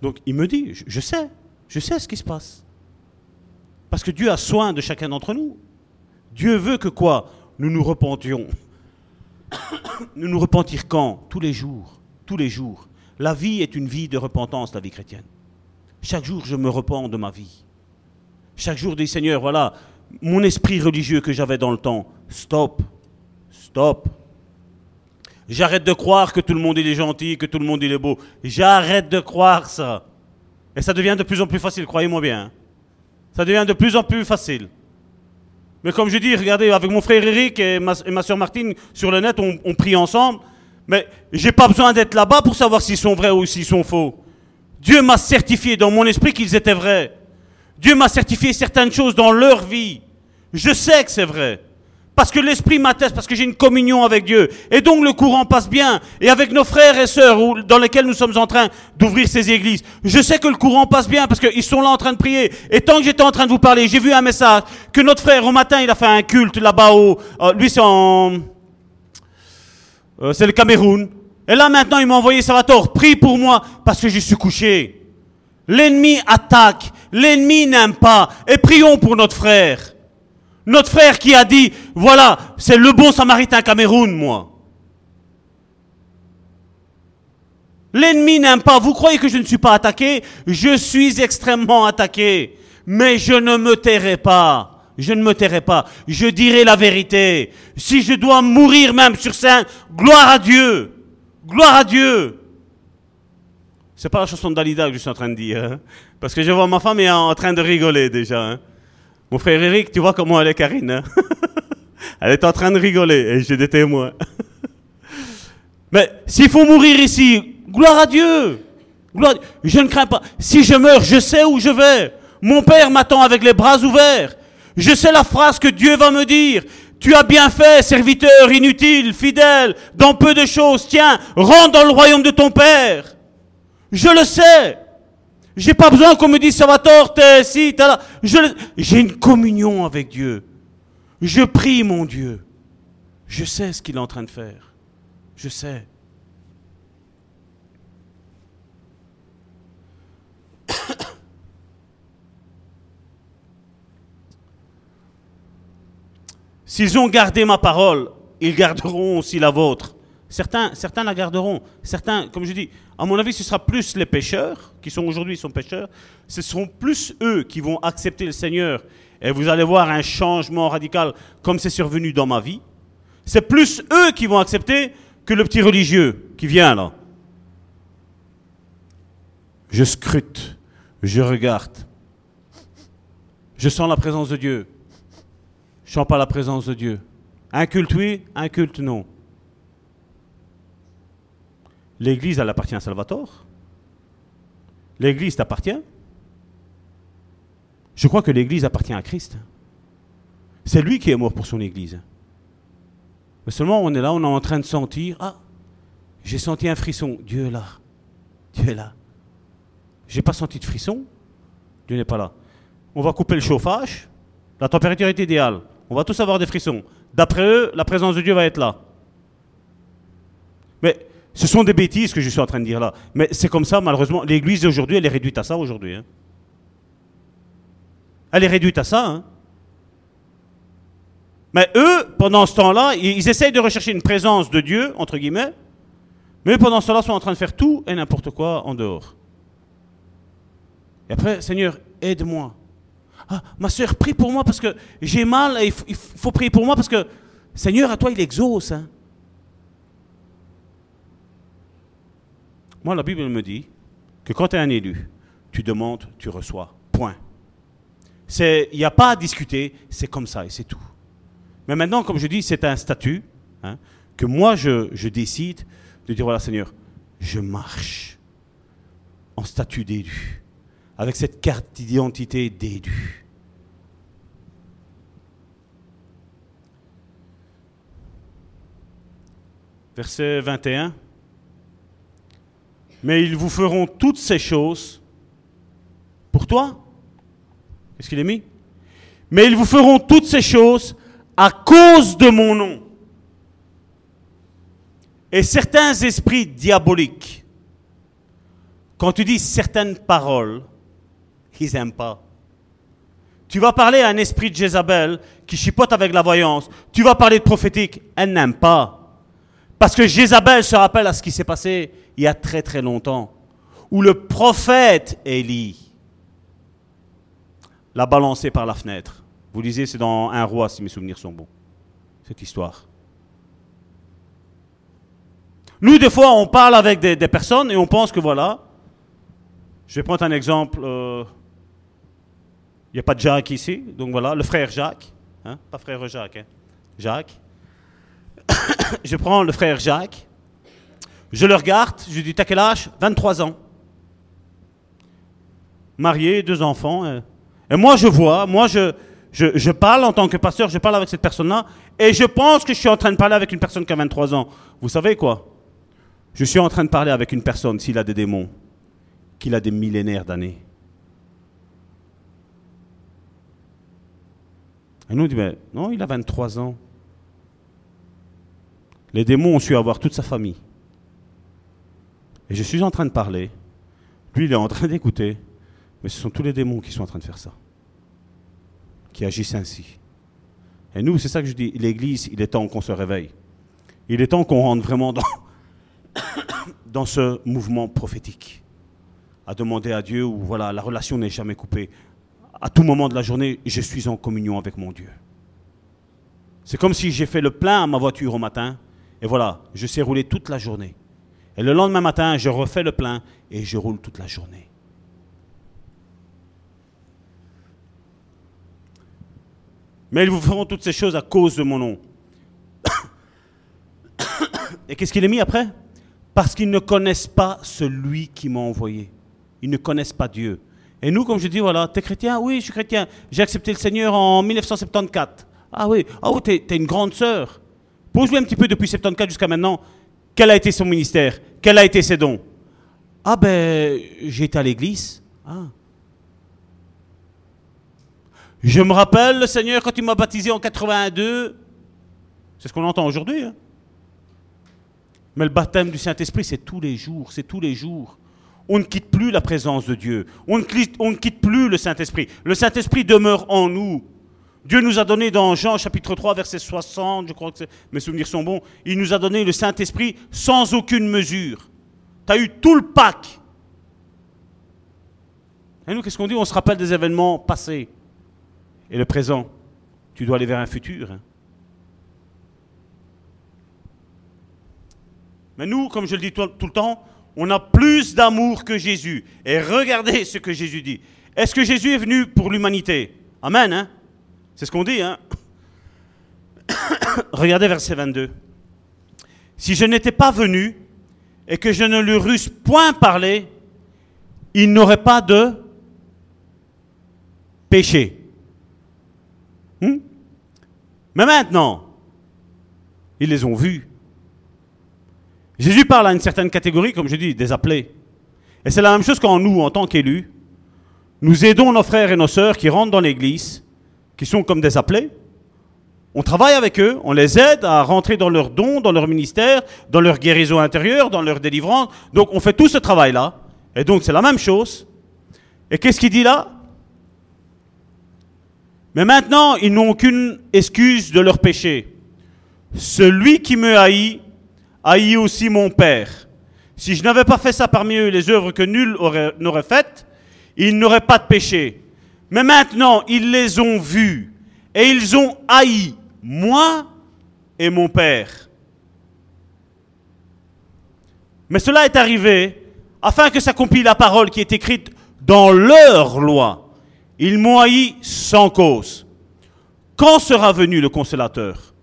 Donc il me dit, je, je sais, je sais ce qui se passe. Parce que Dieu a soin de chacun d'entre nous. Dieu veut que quoi? Nous nous repentions. nous nous repentir quand? Tous les jours. Tous les jours. La vie est une vie de repentance, la vie chrétienne. Chaque jour, je me repens de ma vie. Chaque jour, dis Seigneur, voilà, mon esprit religieux que j'avais dans le temps, stop, stop. J'arrête de croire que tout le monde il est gentil, que tout le monde il est beau. J'arrête de croire ça. Et ça devient de plus en plus facile, croyez-moi bien. Ça devient de plus en plus facile. Mais comme je dis, regardez, avec mon frère Eric et ma, et ma soeur Martine, sur le net, on, on prie ensemble. Mais j'ai pas besoin d'être là-bas pour savoir s'ils sont vrais ou s'ils sont faux. Dieu m'a certifié dans mon esprit qu'ils étaient vrais. Dieu m'a certifié certaines choses dans leur vie. Je sais que c'est vrai. Parce que l'Esprit m'atteste, parce que j'ai une communion avec Dieu. Et donc le courant passe bien. Et avec nos frères et sœurs dans lesquels nous sommes en train d'ouvrir ces églises, je sais que le courant passe bien parce qu'ils sont là en train de prier. Et tant que j'étais en train de vous parler, j'ai vu un message que notre frère au matin, il a fait un culte là-bas au... euh, lui c'est en... euh, c'est le Cameroun. Et là maintenant, il m'a envoyé Salvatore, prie pour moi parce que je suis couché. L'ennemi attaque, l'ennemi n'aime pas. Et prions pour notre frère. Notre frère qui a dit, voilà, c'est le bon samaritain Cameroun, moi. L'ennemi n'aime pas. Vous croyez que je ne suis pas attaqué? Je suis extrêmement attaqué. Mais je ne me tairai pas. Je ne me tairai pas. Je dirai la vérité. Si je dois mourir même sur scène, gloire à Dieu. Gloire à Dieu. C'est pas la chanson de Dalida que je suis en train de dire. hein. Parce que je vois ma femme est en train de rigoler déjà. hein. Mon frère Eric, tu vois comment elle est, Karine. hein. elle est en train de rigoler et j'ai des témoins. Mais s'il faut mourir ici, gloire à Dieu. Je ne crains pas. Si je meurs, je sais où je vais. Mon Père m'attend avec les bras ouverts. Je sais la phrase que Dieu va me dire. Tu as bien fait, serviteur inutile, fidèle, dans peu de choses. Tiens, rentre dans le royaume de ton Père. Je le sais. J'ai pas besoin qu'on me dise Salvatore, t'es ci, t'es là. J'ai une communion avec Dieu. Je prie mon Dieu. Je sais ce qu'il est en train de faire. Je sais. S'ils ont gardé ma parole, ils garderont aussi la vôtre. Certains, la garderont. Certains, comme je dis, à mon avis, ce sera plus les pécheurs, qui sont aujourd'hui sont pécheurs. Ce seront plus eux qui vont accepter le Seigneur. Et vous allez voir un changement radical comme c'est survenu dans ma vie. C'est plus eux qui vont accepter que le petit religieux qui vient là. Je scrute, je regarde. Je sens la présence de Dieu. Je sens pas la présence de Dieu. Un culte oui, un culte non. L'Église, elle appartient à Salvatore. L'Église t'appartient. Je crois que l'Église appartient à Christ. C'est lui qui est mort pour son Église. Mais seulement on est là, on est en train de sentir, ah, j'ai senti un frisson. Dieu est là. Dieu est là. J'ai pas senti de frisson. Dieu n'est pas là. On va couper le chauffage. La température est idéale. On va tous avoir des frissons. D'après eux, la présence de Dieu va être là. Mais ce sont des bêtises que je suis en train de dire là. Mais c'est comme ça, malheureusement. L'église d'aujourd'hui, elle est réduite à ça aujourd'hui. hein. Elle est réduite à ça. hein. Mais eux, pendant ce temps-là, ils, ils essayent de rechercher une présence de Dieu, entre guillemets. Mais pendant ce temps-là, sont en train de faire tout et n'importe quoi en dehors. Et après, Seigneur, aide-moi. Ah, ma soeur, prie pour moi parce que j'ai mal et il faut, il faut prier pour moi parce que Seigneur, à toi, il exauce. hein. Moi, la Bible me dit que quand tu es un élu, tu demandes, tu reçois. Point. Il n'y a pas à discuter, c'est comme ça et c'est tout. Mais maintenant, comme je dis, c'est un statut hein, que moi, je, je décide de dire, voilà Seigneur, je marche en statut d'élu, avec cette carte d'identité d'élu. Verset 21. Mais ils vous feront toutes ces choses pour toi. Qu'est-ce qu'il est mis? Mais ils vous feront toutes ces choses à cause de mon nom. Et certains esprits diaboliques, quand tu dis certaines paroles, ils n'aiment pas. Tu vas parler à un esprit de Jézabel qui chipote avec la voyance. Tu vas parler de prophétique, elle n'aime pas. Parce que Jézabel se rappelle à ce qui s'est passé il y a très très longtemps, où le prophète Élie l'a balancé par la fenêtre. Vous lisez, c'est dans Un roi, si mes souvenirs sont bons, cette histoire. Nous, des fois, on parle avec des, personnes et on pense que voilà. Je vais prendre un exemple. Euh, il n'y a pas de Jacques ici, donc voilà, le frère Jacques. Hein, pas frère Jacques, hein, Jacques. je prends le frère Jacques, je le regarde, je lui dis T'as quel âge? 23 ans. Marié, deux enfants. Euh. Et moi, je vois, moi, je, parle en tant que pasteur, je parle avec cette personne-là, et je pense que je suis en train de parler avec une personne qui a 23 ans. Vous savez quoi? Je suis en train de parler avec une personne, s'il a des démons, qu'il a des millénaires d'années. Et nous, on dit, mais non, il a 23 ans. Les démons ont su avoir toute sa famille. Et je suis en train de parler. Lui, il est en train d'écouter. Mais ce sont tous les démons qui sont en train de faire ça. Qui agissent ainsi. Et nous, c'est ça que je dis. L'Église, il est temps qu'on se réveille. Il est temps qu'on rentre vraiment dans, ce mouvement prophétique. À demander à Dieu où voilà, la relation n'est jamais coupée. À tout moment de la journée, je suis en communion avec mon Dieu. C'est comme si j'ai fait le plein à ma voiture au matin et voilà, je sais rouler toute la journée. Et le lendemain matin, je refais le plein et je roule toute la journée. Mais ils vous feront toutes ces choses à cause de mon nom. Et qu'est-ce qu'il est mis après? Parce qu'ils ne connaissent pas celui qui m'a envoyé. Ils ne connaissent pas Dieu. Et nous, comme je dis, voilà, t'es chrétien? Oui, je suis chrétien. J'ai accepté le Seigneur en 1974. Ah oui, ah oui, t'es, es une grande sœur. Pose-lui un petit peu depuis 74 jusqu'à maintenant. Quel a été son ministère? Quel a été ses dons? Ah ben, j'étais à l'église. Ah. Je me rappelle, le Seigneur, quand il m'a baptisé en 82, c'est ce qu'on entend aujourd'hui. Hein. Mais le baptême du Saint-Esprit, c'est tous les jours, c'est tous les jours. On ne quitte plus la présence de Dieu. On ne on ne quitte plus le Saint-Esprit. Le Saint-Esprit demeure en nous. Dieu nous a donné dans Jean chapitre 3, verset 60, je crois que mes souvenirs sont bons, il nous a donné le Saint-Esprit sans aucune mesure. Tu as eu tout le pack. Et nous, qu'est-ce qu'on dit? On se rappelle des événements passés. Et le présent, tu dois aller vers un futur. Hein. Mais nous, comme je le dis tout, le temps, on a plus d'amour que Jésus. Et regardez ce que Jésus dit. Est-ce que Jésus est venu pour l'humanité? Amen. Hein? C'est ce qu'on dit, hein Regardez verset 22. Si je n'étais pas venu et que je ne lui eusse point parlé, il n'aurait pas de péché. Hmm? Mais maintenant, ils les ont vus. Jésus parle à une certaine catégorie, comme je dis, des appelés. Et c'est la même chose quand nous, en tant qu'élus, nous aidons nos frères et nos sœurs qui rentrent dans l'Église qui sont comme des appelés. On travaille avec eux, on les aide à rentrer dans leurs dons, dans leur ministère, dans leur guérison intérieure, dans leur délivrance. Donc on fait tout ce travail-là. Et donc c'est la même chose. Et qu'est-ce qu'il dit là? Mais maintenant, ils n'ont aucune excuse de leur péché. Celui qui me haït, haït aussi mon Père. Si je n'avais pas fait ça parmi eux, les œuvres que nul n'aurait faites, ils n'auraient pas de péché. Mais maintenant, ils les ont vus et ils ont haï moi et mon Père. Mais cela est arrivé afin que s'accomplisse la parole qui est écrite dans leur loi. Ils m'ont haï sans cause. Quand sera venu le consolateur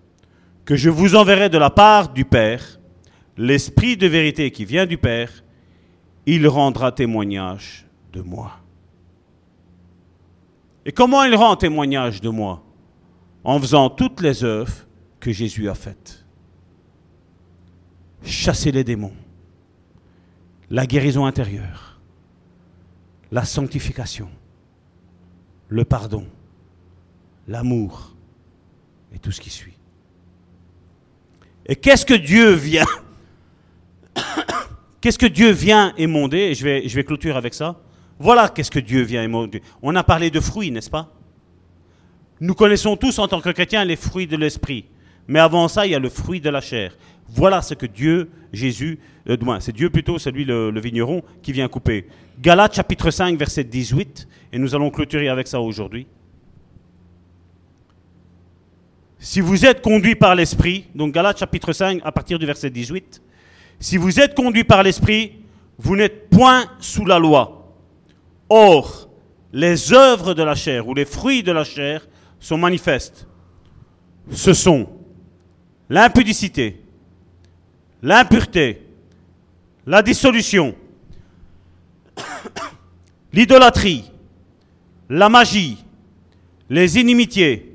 que je vous enverrai de la part du Père, l'Esprit de vérité qui vient du Père, il rendra témoignage de moi. Et comment il rend témoignage de moi En faisant toutes les œuvres que Jésus a faites. Chasser les démons, la guérison intérieure, la sanctification, le pardon, l'amour et tout ce qui suit. Et qu'est-ce que Dieu vient Qu'est-ce que Dieu vient émonder Et je vais, je vais clôturer avec ça. Voilà qu'est-ce que Dieu vient émonder. On a parlé de fruits, n'est-ce pas? Nous connaissons tous en tant que chrétiens les fruits de l'esprit. Mais avant ça, il y a le fruit de la chair. Voilà ce que Dieu, Jésus, euh, c'est Dieu plutôt, c'est le, vigneron, qui vient couper. Galates chapitre 5, verset 18, et nous allons clôturer avec ça aujourd'hui. Si vous êtes conduit par l'Esprit, donc Galates chapitre 5 à partir du verset 18, si vous êtes conduit par l'Esprit, vous n'êtes point sous la loi. Or, les œuvres de la chair ou les fruits de la chair sont manifestes. Ce sont l'impudicité, l'impureté, la dissolution, l'idolâtrie, la magie, les inimitiés,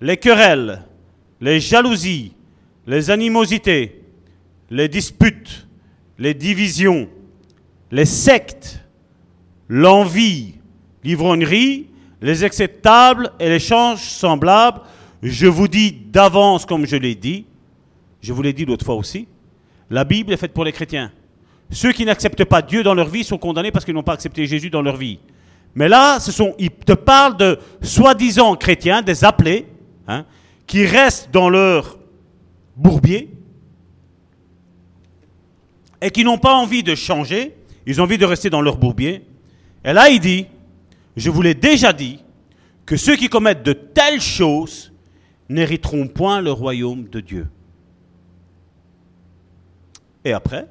les querelles, les jalousies, les animosités, les disputes, les divisions, les sectes, l'envie, l'ivrognerie, les acceptables et les changes semblables, je vous dis d'avance, comme je l'ai dit, je vous l'ai dit l'autre fois aussi, la Bible est faite pour les chrétiens. Ceux qui n'acceptent pas Dieu dans leur vie sont condamnés parce qu'ils n'ont pas accepté Jésus dans leur vie. Mais là, ce sont, ils te parlent de soi-disant chrétiens, des appelés, hein, qui restent dans leur bourbier et qui n'ont pas envie de changer, ils ont envie de rester dans leur bourbier. Et là, il dit, je vous l'ai déjà dit, que ceux qui commettent de telles choses n'hériteront point le royaume de Dieu. Et après,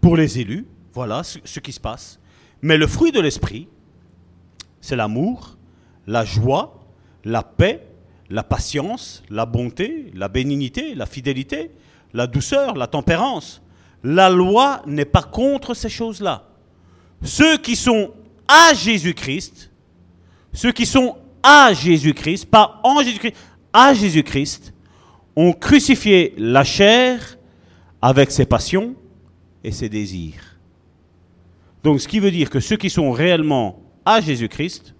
pour les élus, voilà ce, ce qui se passe. Mais le fruit de l'esprit, c'est l'amour, la joie, la paix, la patience, la bonté, la bénignité, la fidélité, la douceur, la tempérance. La loi n'est pas contre ces choses-là. Ceux qui sont à Jésus-Christ, ceux qui sont à Jésus-Christ, pas en Jésus-Christ, à Jésus-Christ, ont crucifié la chair avec ses passions et ses désirs. Donc ce qui veut dire que ceux qui sont réellement à Jésus-Christ,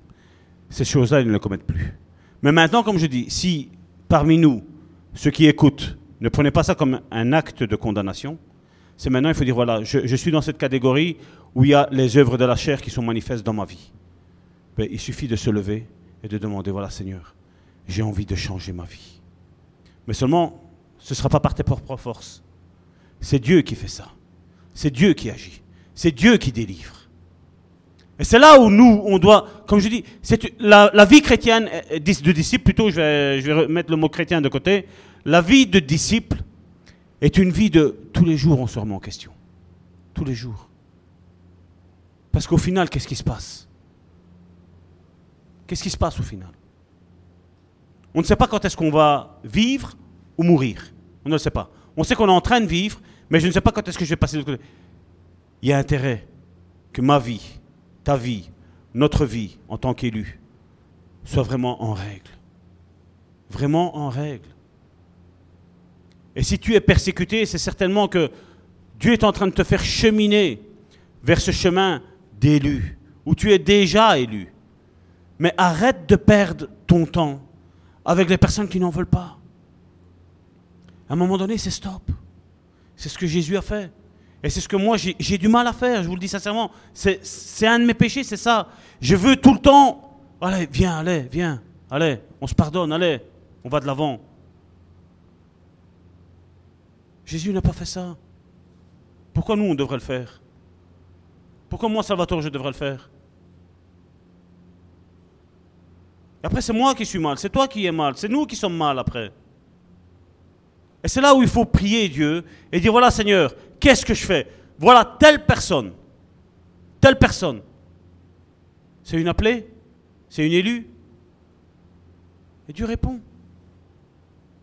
ces choses-là, ils ne le commettent plus. Mais maintenant, comme je dis, si parmi nous, ceux qui écoutent, ne prenez pas ça comme un acte de condamnation, c'est maintenant, il faut dire, voilà, je, suis dans cette catégorie où il y a les œuvres de la chair qui sont manifestes dans ma vie. Mais il suffit de se lever et de demander, voilà Seigneur, j'ai envie de changer ma vie. Mais seulement, ce ne sera pas par tes propres forces. C'est Dieu qui fait ça. C'est Dieu qui agit. C'est Dieu qui délivre. Et c'est là où nous, on doit, comme je dis, la, la, vie chrétienne de disciple, plutôt, je vais, je vais mettre le mot chrétien de côté, la vie de disciple est une vie de tous les jours on se remet en question. Tous les jours. Parce qu'au final, qu'est-ce qui se passe? Qu'est-ce qui se passe au final? On ne sait pas quand est-ce qu'on va vivre ou mourir. On ne le sait pas. On sait qu'on est en train de vivre, mais je ne sais pas quand est-ce que je vais passer de l'autre côté. Il y a intérêt que ma vie, ta vie, notre vie en tant qu'élu soit vraiment en règle. Vraiment en règle. Et si tu es persécuté, c'est certainement que Dieu est en train de te faire cheminer vers ce chemin d'élu, où tu es déjà élu. Mais arrête de perdre ton temps avec les personnes qui n'en veulent pas. À un moment donné, c'est stop. C'est ce que Jésus a fait. Et c'est ce que moi, j'ai du mal à faire, je vous le dis sincèrement. C'est un de mes péchés, c'est ça. Je veux tout le temps, allez, viens, allez, viens, allez, on se pardonne, allez, on va de l'avant. Jésus n'a pas fait ça. Pourquoi nous, on devrait le faire? Pourquoi moi, Salvatore, je devrais le faire? Après, c'est moi qui suis mal, c'est toi qui es mal, c'est nous qui sommes mal après. Et c'est là où il faut prier Dieu et dire, voilà Seigneur, qu'est-ce que je fais? Voilà telle personne, telle personne. C'est une appelée? C'est une élue? Et Dieu répond.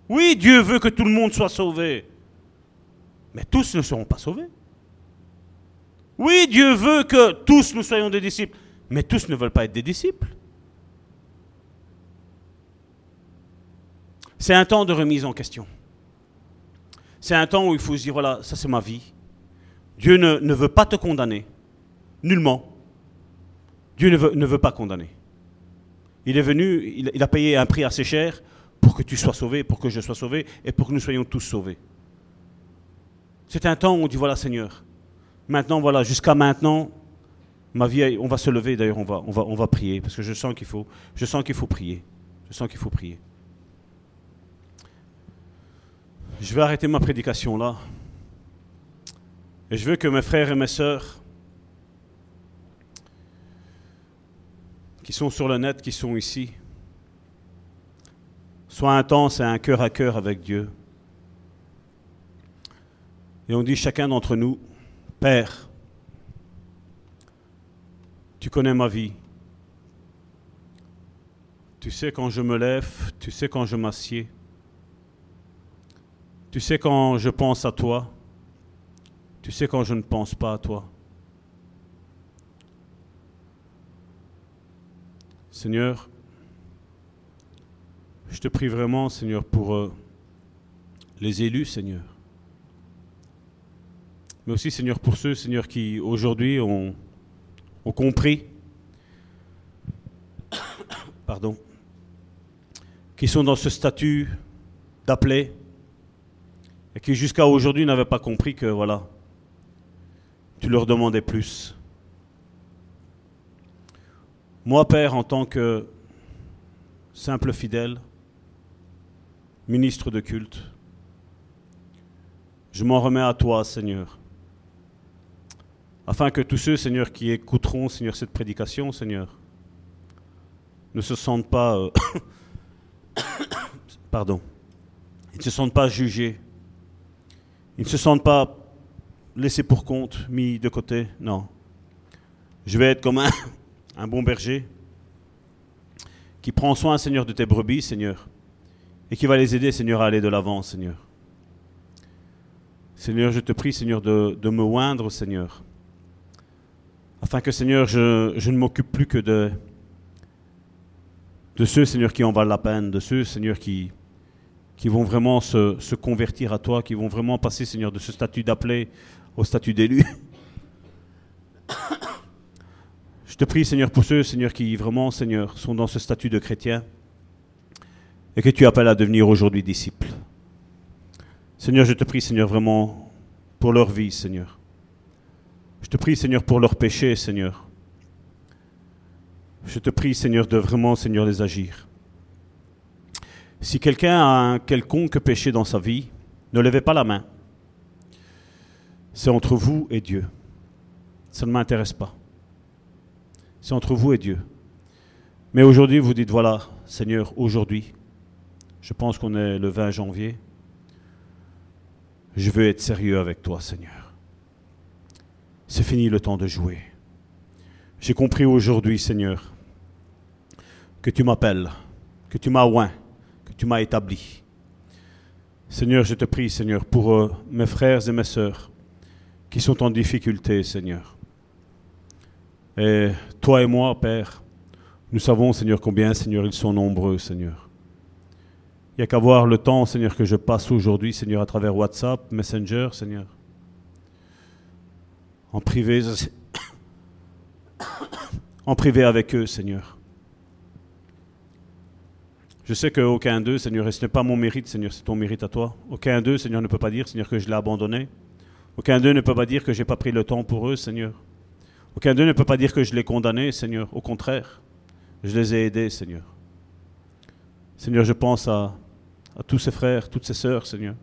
Oui, Dieu veut que tout le monde soit sauvé. Mais tous ne seront pas sauvés. Oui, Dieu veut que tous nous soyons des disciples. Mais tous ne veulent pas être des disciples. C'est un temps de remise en question. C'est un temps où il faut se dire, voilà, ça c'est ma vie. Dieu ne, veut pas te condamner. Nullement. Dieu ne veut, pas condamner. Il est venu, il, a payé un prix assez cher pour que tu sois sauvé, pour que je sois sauvé et pour que nous soyons tous sauvés. C'est un temps où on dit, voilà Seigneur, maintenant, voilà, jusqu'à maintenant, ma vie, on va se lever, d'ailleurs, on va, on, va, on va prier, parce que je sens qu'il faut, je sens qu'il faut prier. Je sens qu'il faut prier. Je vais arrêter ma prédication là. Et je veux que mes frères et mes sœurs qui sont sur le net, qui sont ici, soient intenses et un cœur à cœur avec Dieu. Et on dit chacun d'entre nous, Père, tu connais ma vie. Tu sais quand je me lève, tu sais quand je m'assieds. Tu sais quand je pense à toi. Tu sais quand je ne pense pas à toi. Seigneur, je te prie vraiment, Seigneur, pour euh, les élus, Seigneur mais aussi, Seigneur, pour ceux, Seigneur, qui aujourd'hui ont, compris, pardon, qui sont dans ce statut d'appelé, et qui jusqu'à aujourd'hui n'avaient pas compris que, voilà, tu leur demandais plus. Moi, Père, en tant que simple fidèle, ministre de culte, je m'en remets à toi, Seigneur afin que tous ceux, Seigneur, qui écouteront, Seigneur, cette prédication, Seigneur, ne se sentent pas, euh, pardon, ils ne se sentent pas jugés, ils ne se sentent pas laissés pour compte, mis de côté, non. Je vais être comme un, bon berger qui prend soin, Seigneur, de tes brebis, Seigneur, et qui va les aider, Seigneur, à aller de l'avant, Seigneur. Seigneur, je te prie, Seigneur, de, de me oindre, Seigneur, afin que, Seigneur, je, ne m'occupe plus que de, ceux, Seigneur, qui en valent la peine, de ceux, Seigneur, qui, qui vont vraiment se, se convertir à toi, qui vont vraiment passer, Seigneur, de ce statut d'appelé au statut d'élu. Je te prie, Seigneur, pour ceux, Seigneur, qui vraiment, Seigneur, sont dans ce statut de chrétien et que tu appelles à devenir aujourd'hui disciples. Seigneur, je te prie, Seigneur, vraiment pour leur vie, Seigneur. Je te prie, Seigneur, pour leurs péchés, Seigneur. Je te prie, Seigneur, de vraiment, Seigneur, les agir. Si quelqu'un a un quelconque péché dans sa vie, ne levez pas la main. C'est entre vous et Dieu. Ça ne m'intéresse pas. C'est entre vous et Dieu. Mais aujourd'hui, vous dites, voilà, Seigneur, aujourd'hui, je pense qu'on est le 20 janvier, je veux être sérieux avec toi, Seigneur c'est fini le temps de jouer. J'ai compris aujourd'hui, Seigneur, que tu m'appelles, que tu m'as oint, que tu m'as établi. Seigneur, je te prie, Seigneur, pour euh, mes frères et mes sœurs qui sont en difficulté, Seigneur. Et toi et moi, Père, nous savons, Seigneur, combien, Seigneur, ils sont nombreux, Seigneur. Il n'y a qu'à voir le temps, Seigneur, que je passe aujourd'hui, Seigneur, à travers WhatsApp, Messenger, Seigneur en privé, en privé avec eux, Seigneur. Je sais qu'aucun d'eux, Seigneur, et ce n'est pas mon mérite, Seigneur, c'est ton mérite à toi. Aucun d'eux, Seigneur, ne peut pas dire, Seigneur, que je l'ai abandonné. Aucun d'eux ne peut pas dire que je n'ai pas pris le temps pour eux, Seigneur. Aucun d'eux ne peut pas dire que je l'ai condamné, Seigneur. Au contraire, je les ai aidés, Seigneur. Seigneur, je pense à, à tous ces frères, toutes ces sœurs, Seigneur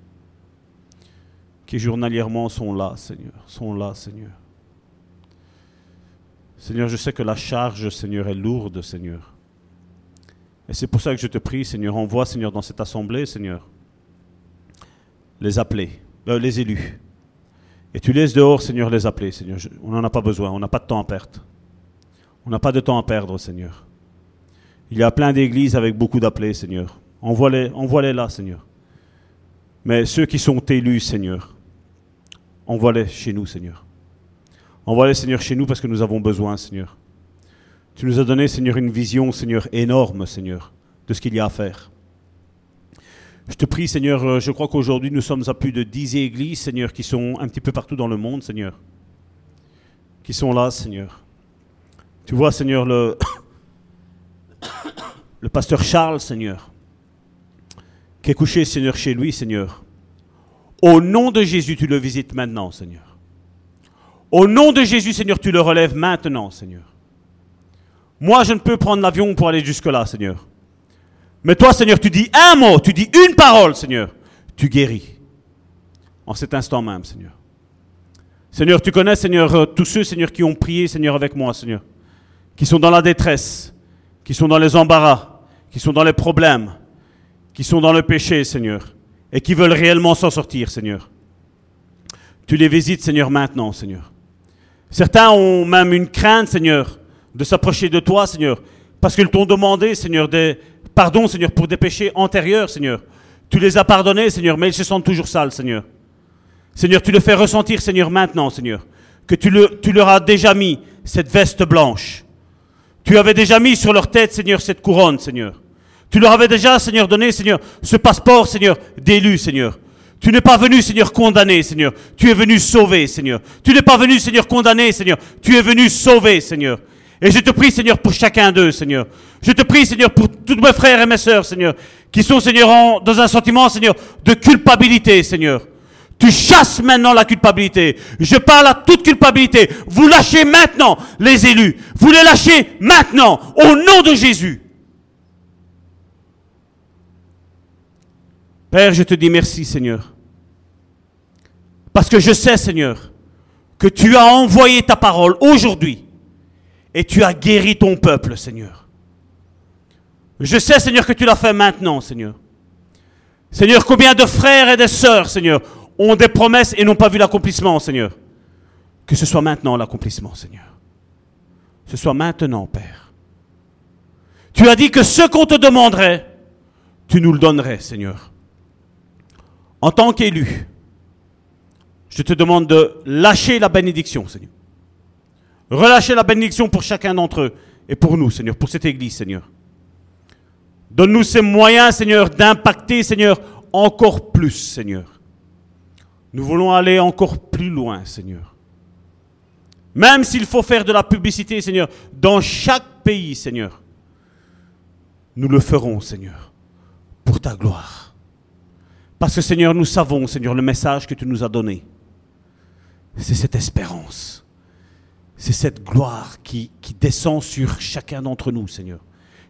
qui journalièrement sont là, Seigneur, sont là, Seigneur. Seigneur, je sais que la charge, Seigneur, est lourde, Seigneur. Et c'est pour ça que je te prie, Seigneur, envoie, Seigneur, dans cette assemblée, Seigneur, les appelés, euh, les élus. Et tu laisses dehors, Seigneur, les appeler, Seigneur. On n'en a pas besoin, on n'a pas de temps à perdre. On n'a pas de temps à perdre, Seigneur. Il y a plein d'églises avec beaucoup d'appelés, Seigneur. Envoie-les, envoie-les là, Seigneur. Mais ceux qui sont élus, Seigneur, envoie-les chez nous, Seigneur. Envoie-les, Seigneur, chez nous parce que nous avons besoin, Seigneur. Tu nous as donné, Seigneur, une vision, Seigneur, énorme, Seigneur, de ce qu'il y a à faire. Je te prie, Seigneur, euh, je crois qu'aujourd'hui nous sommes à plus de dix églises, Seigneur, qui sont un petit peu partout dans le monde, Seigneur. Qui sont là, Seigneur. Tu vois, Seigneur, le, le pasteur Charles, Seigneur, qui est couché, Seigneur, chez lui, Seigneur. Au nom de Jésus, tu le visites maintenant, Seigneur. Au nom de Jésus, Seigneur, tu le relèves maintenant, Seigneur. Moi, je ne peux prendre l'avion pour aller jusque-là, Seigneur. Mais toi, Seigneur, tu dis un mot, tu dis une parole, Seigneur. Tu guéris. En cet instant même, Seigneur. Seigneur, tu connais, Seigneur, euh, tous ceux, Seigneur, qui ont prié, Seigneur, avec moi, Seigneur. Qui sont dans la détresse, qui sont dans les embarras, qui sont dans les problèmes, qui sont dans le péché, Seigneur. Et qui veulent réellement s'en sortir, Seigneur. Tu les visites, Seigneur, maintenant, Seigneur. Certains ont même une crainte, Seigneur, de s'approcher de toi, Seigneur. Parce qu'ils t'ont demandé, Seigneur, des, Pardon, Seigneur, pour des péchés antérieurs, Seigneur. Tu les as pardonnés, Seigneur, mais ils se sentent toujours sales, Seigneur. Seigneur, tu le fais ressentir, Seigneur, maintenant, Seigneur, que tu, le, tu leur as déjà mis cette veste blanche. Tu avais déjà mis sur leur tête, Seigneur, cette couronne, Seigneur. Tu leur avais déjà, Seigneur, donné, Seigneur, ce passeport, Seigneur, d'élu, Seigneur. Tu n'es pas venu, Seigneur, condamner, Seigneur. Tu es venu sauver, Seigneur. Tu n'es pas venu, Seigneur, condamner, Seigneur. Tu es venu sauver, Seigneur. Et je te prie, Seigneur, pour chacun d'eux, Seigneur. Je te prie, Seigneur, pour tous mes frères et mes sœurs, Seigneur, qui sont, Seigneur, dans un sentiment, Seigneur, de culpabilité, Seigneur. Tu chasses maintenant la culpabilité. Je parle à toute culpabilité. Vous lâchez maintenant les élus. Vous les lâchez maintenant, au nom de Jésus. Père, je te dis merci, Seigneur. Parce que je sais, Seigneur, que tu as envoyé ta parole aujourd'hui et tu as guéri ton peuple, Seigneur. Je sais, Seigneur, que tu l'as fait maintenant, Seigneur. Seigneur, combien de frères et de sœurs, Seigneur, ont des promesses et n'ont pas vu l'accomplissement, Seigneur. Que ce soit maintenant l'accomplissement, Seigneur. Ce soit maintenant, Père. Tu as dit que ce qu'on te demanderait, tu nous le donnerais, Seigneur. En tant qu'élu, je te demande de lâcher la bénédiction, Seigneur. Relâchez la bénédiction pour chacun d'entre eux et pour nous, Seigneur, pour cette Église, Seigneur. Donne-nous ces moyens, Seigneur, d'impacter, Seigneur, encore plus, Seigneur. Nous voulons aller encore plus loin, Seigneur. Même s'il faut faire de la publicité, Seigneur, dans chaque pays, Seigneur, nous le ferons, Seigneur, pour ta gloire. Parce que, Seigneur, nous savons, Seigneur, le message que tu nous as donné. C'est cette espérance c'est cette gloire qui, descend sur chacun d'entre nous, Seigneur.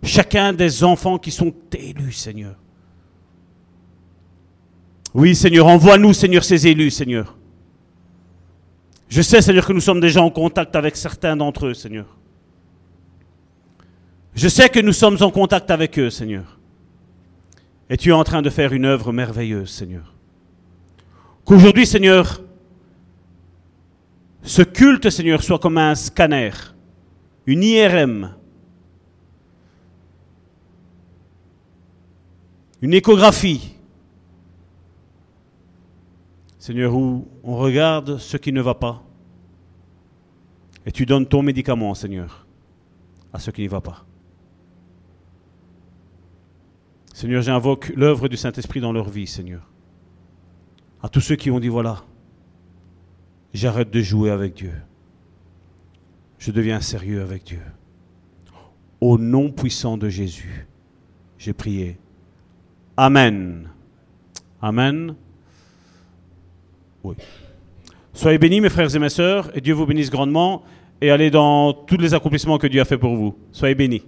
Chacun des enfants qui sont élus, Seigneur. Oui, Seigneur, envoie-nous, Seigneur, ces élus, Seigneur. Je sais, Seigneur, que nous sommes déjà en contact avec certains d'entre eux, Seigneur. Je sais que nous sommes en contact avec eux, Seigneur. Et tu es en train de faire une œuvre merveilleuse, Seigneur. Qu'aujourd'hui, Seigneur, ce culte, Seigneur, soit comme un scanner, une IRM, une échographie. Seigneur, où on regarde ce qui ne va pas et tu donnes ton médicament, Seigneur, à ce qui ne va pas. Seigneur, j'invoque l'œuvre du Saint-Esprit dans leur vie, Seigneur. À tous ceux qui ont dit, voilà, J'arrête de jouer avec Dieu. Je deviens sérieux avec Dieu. Au nom puissant de Jésus, j'ai prié. Amen. Amen. Oui. Soyez bénis, mes frères et mes sœurs, et Dieu vous bénisse grandement, et allez dans tous les accomplissements que Dieu a fait pour vous. Soyez bénis.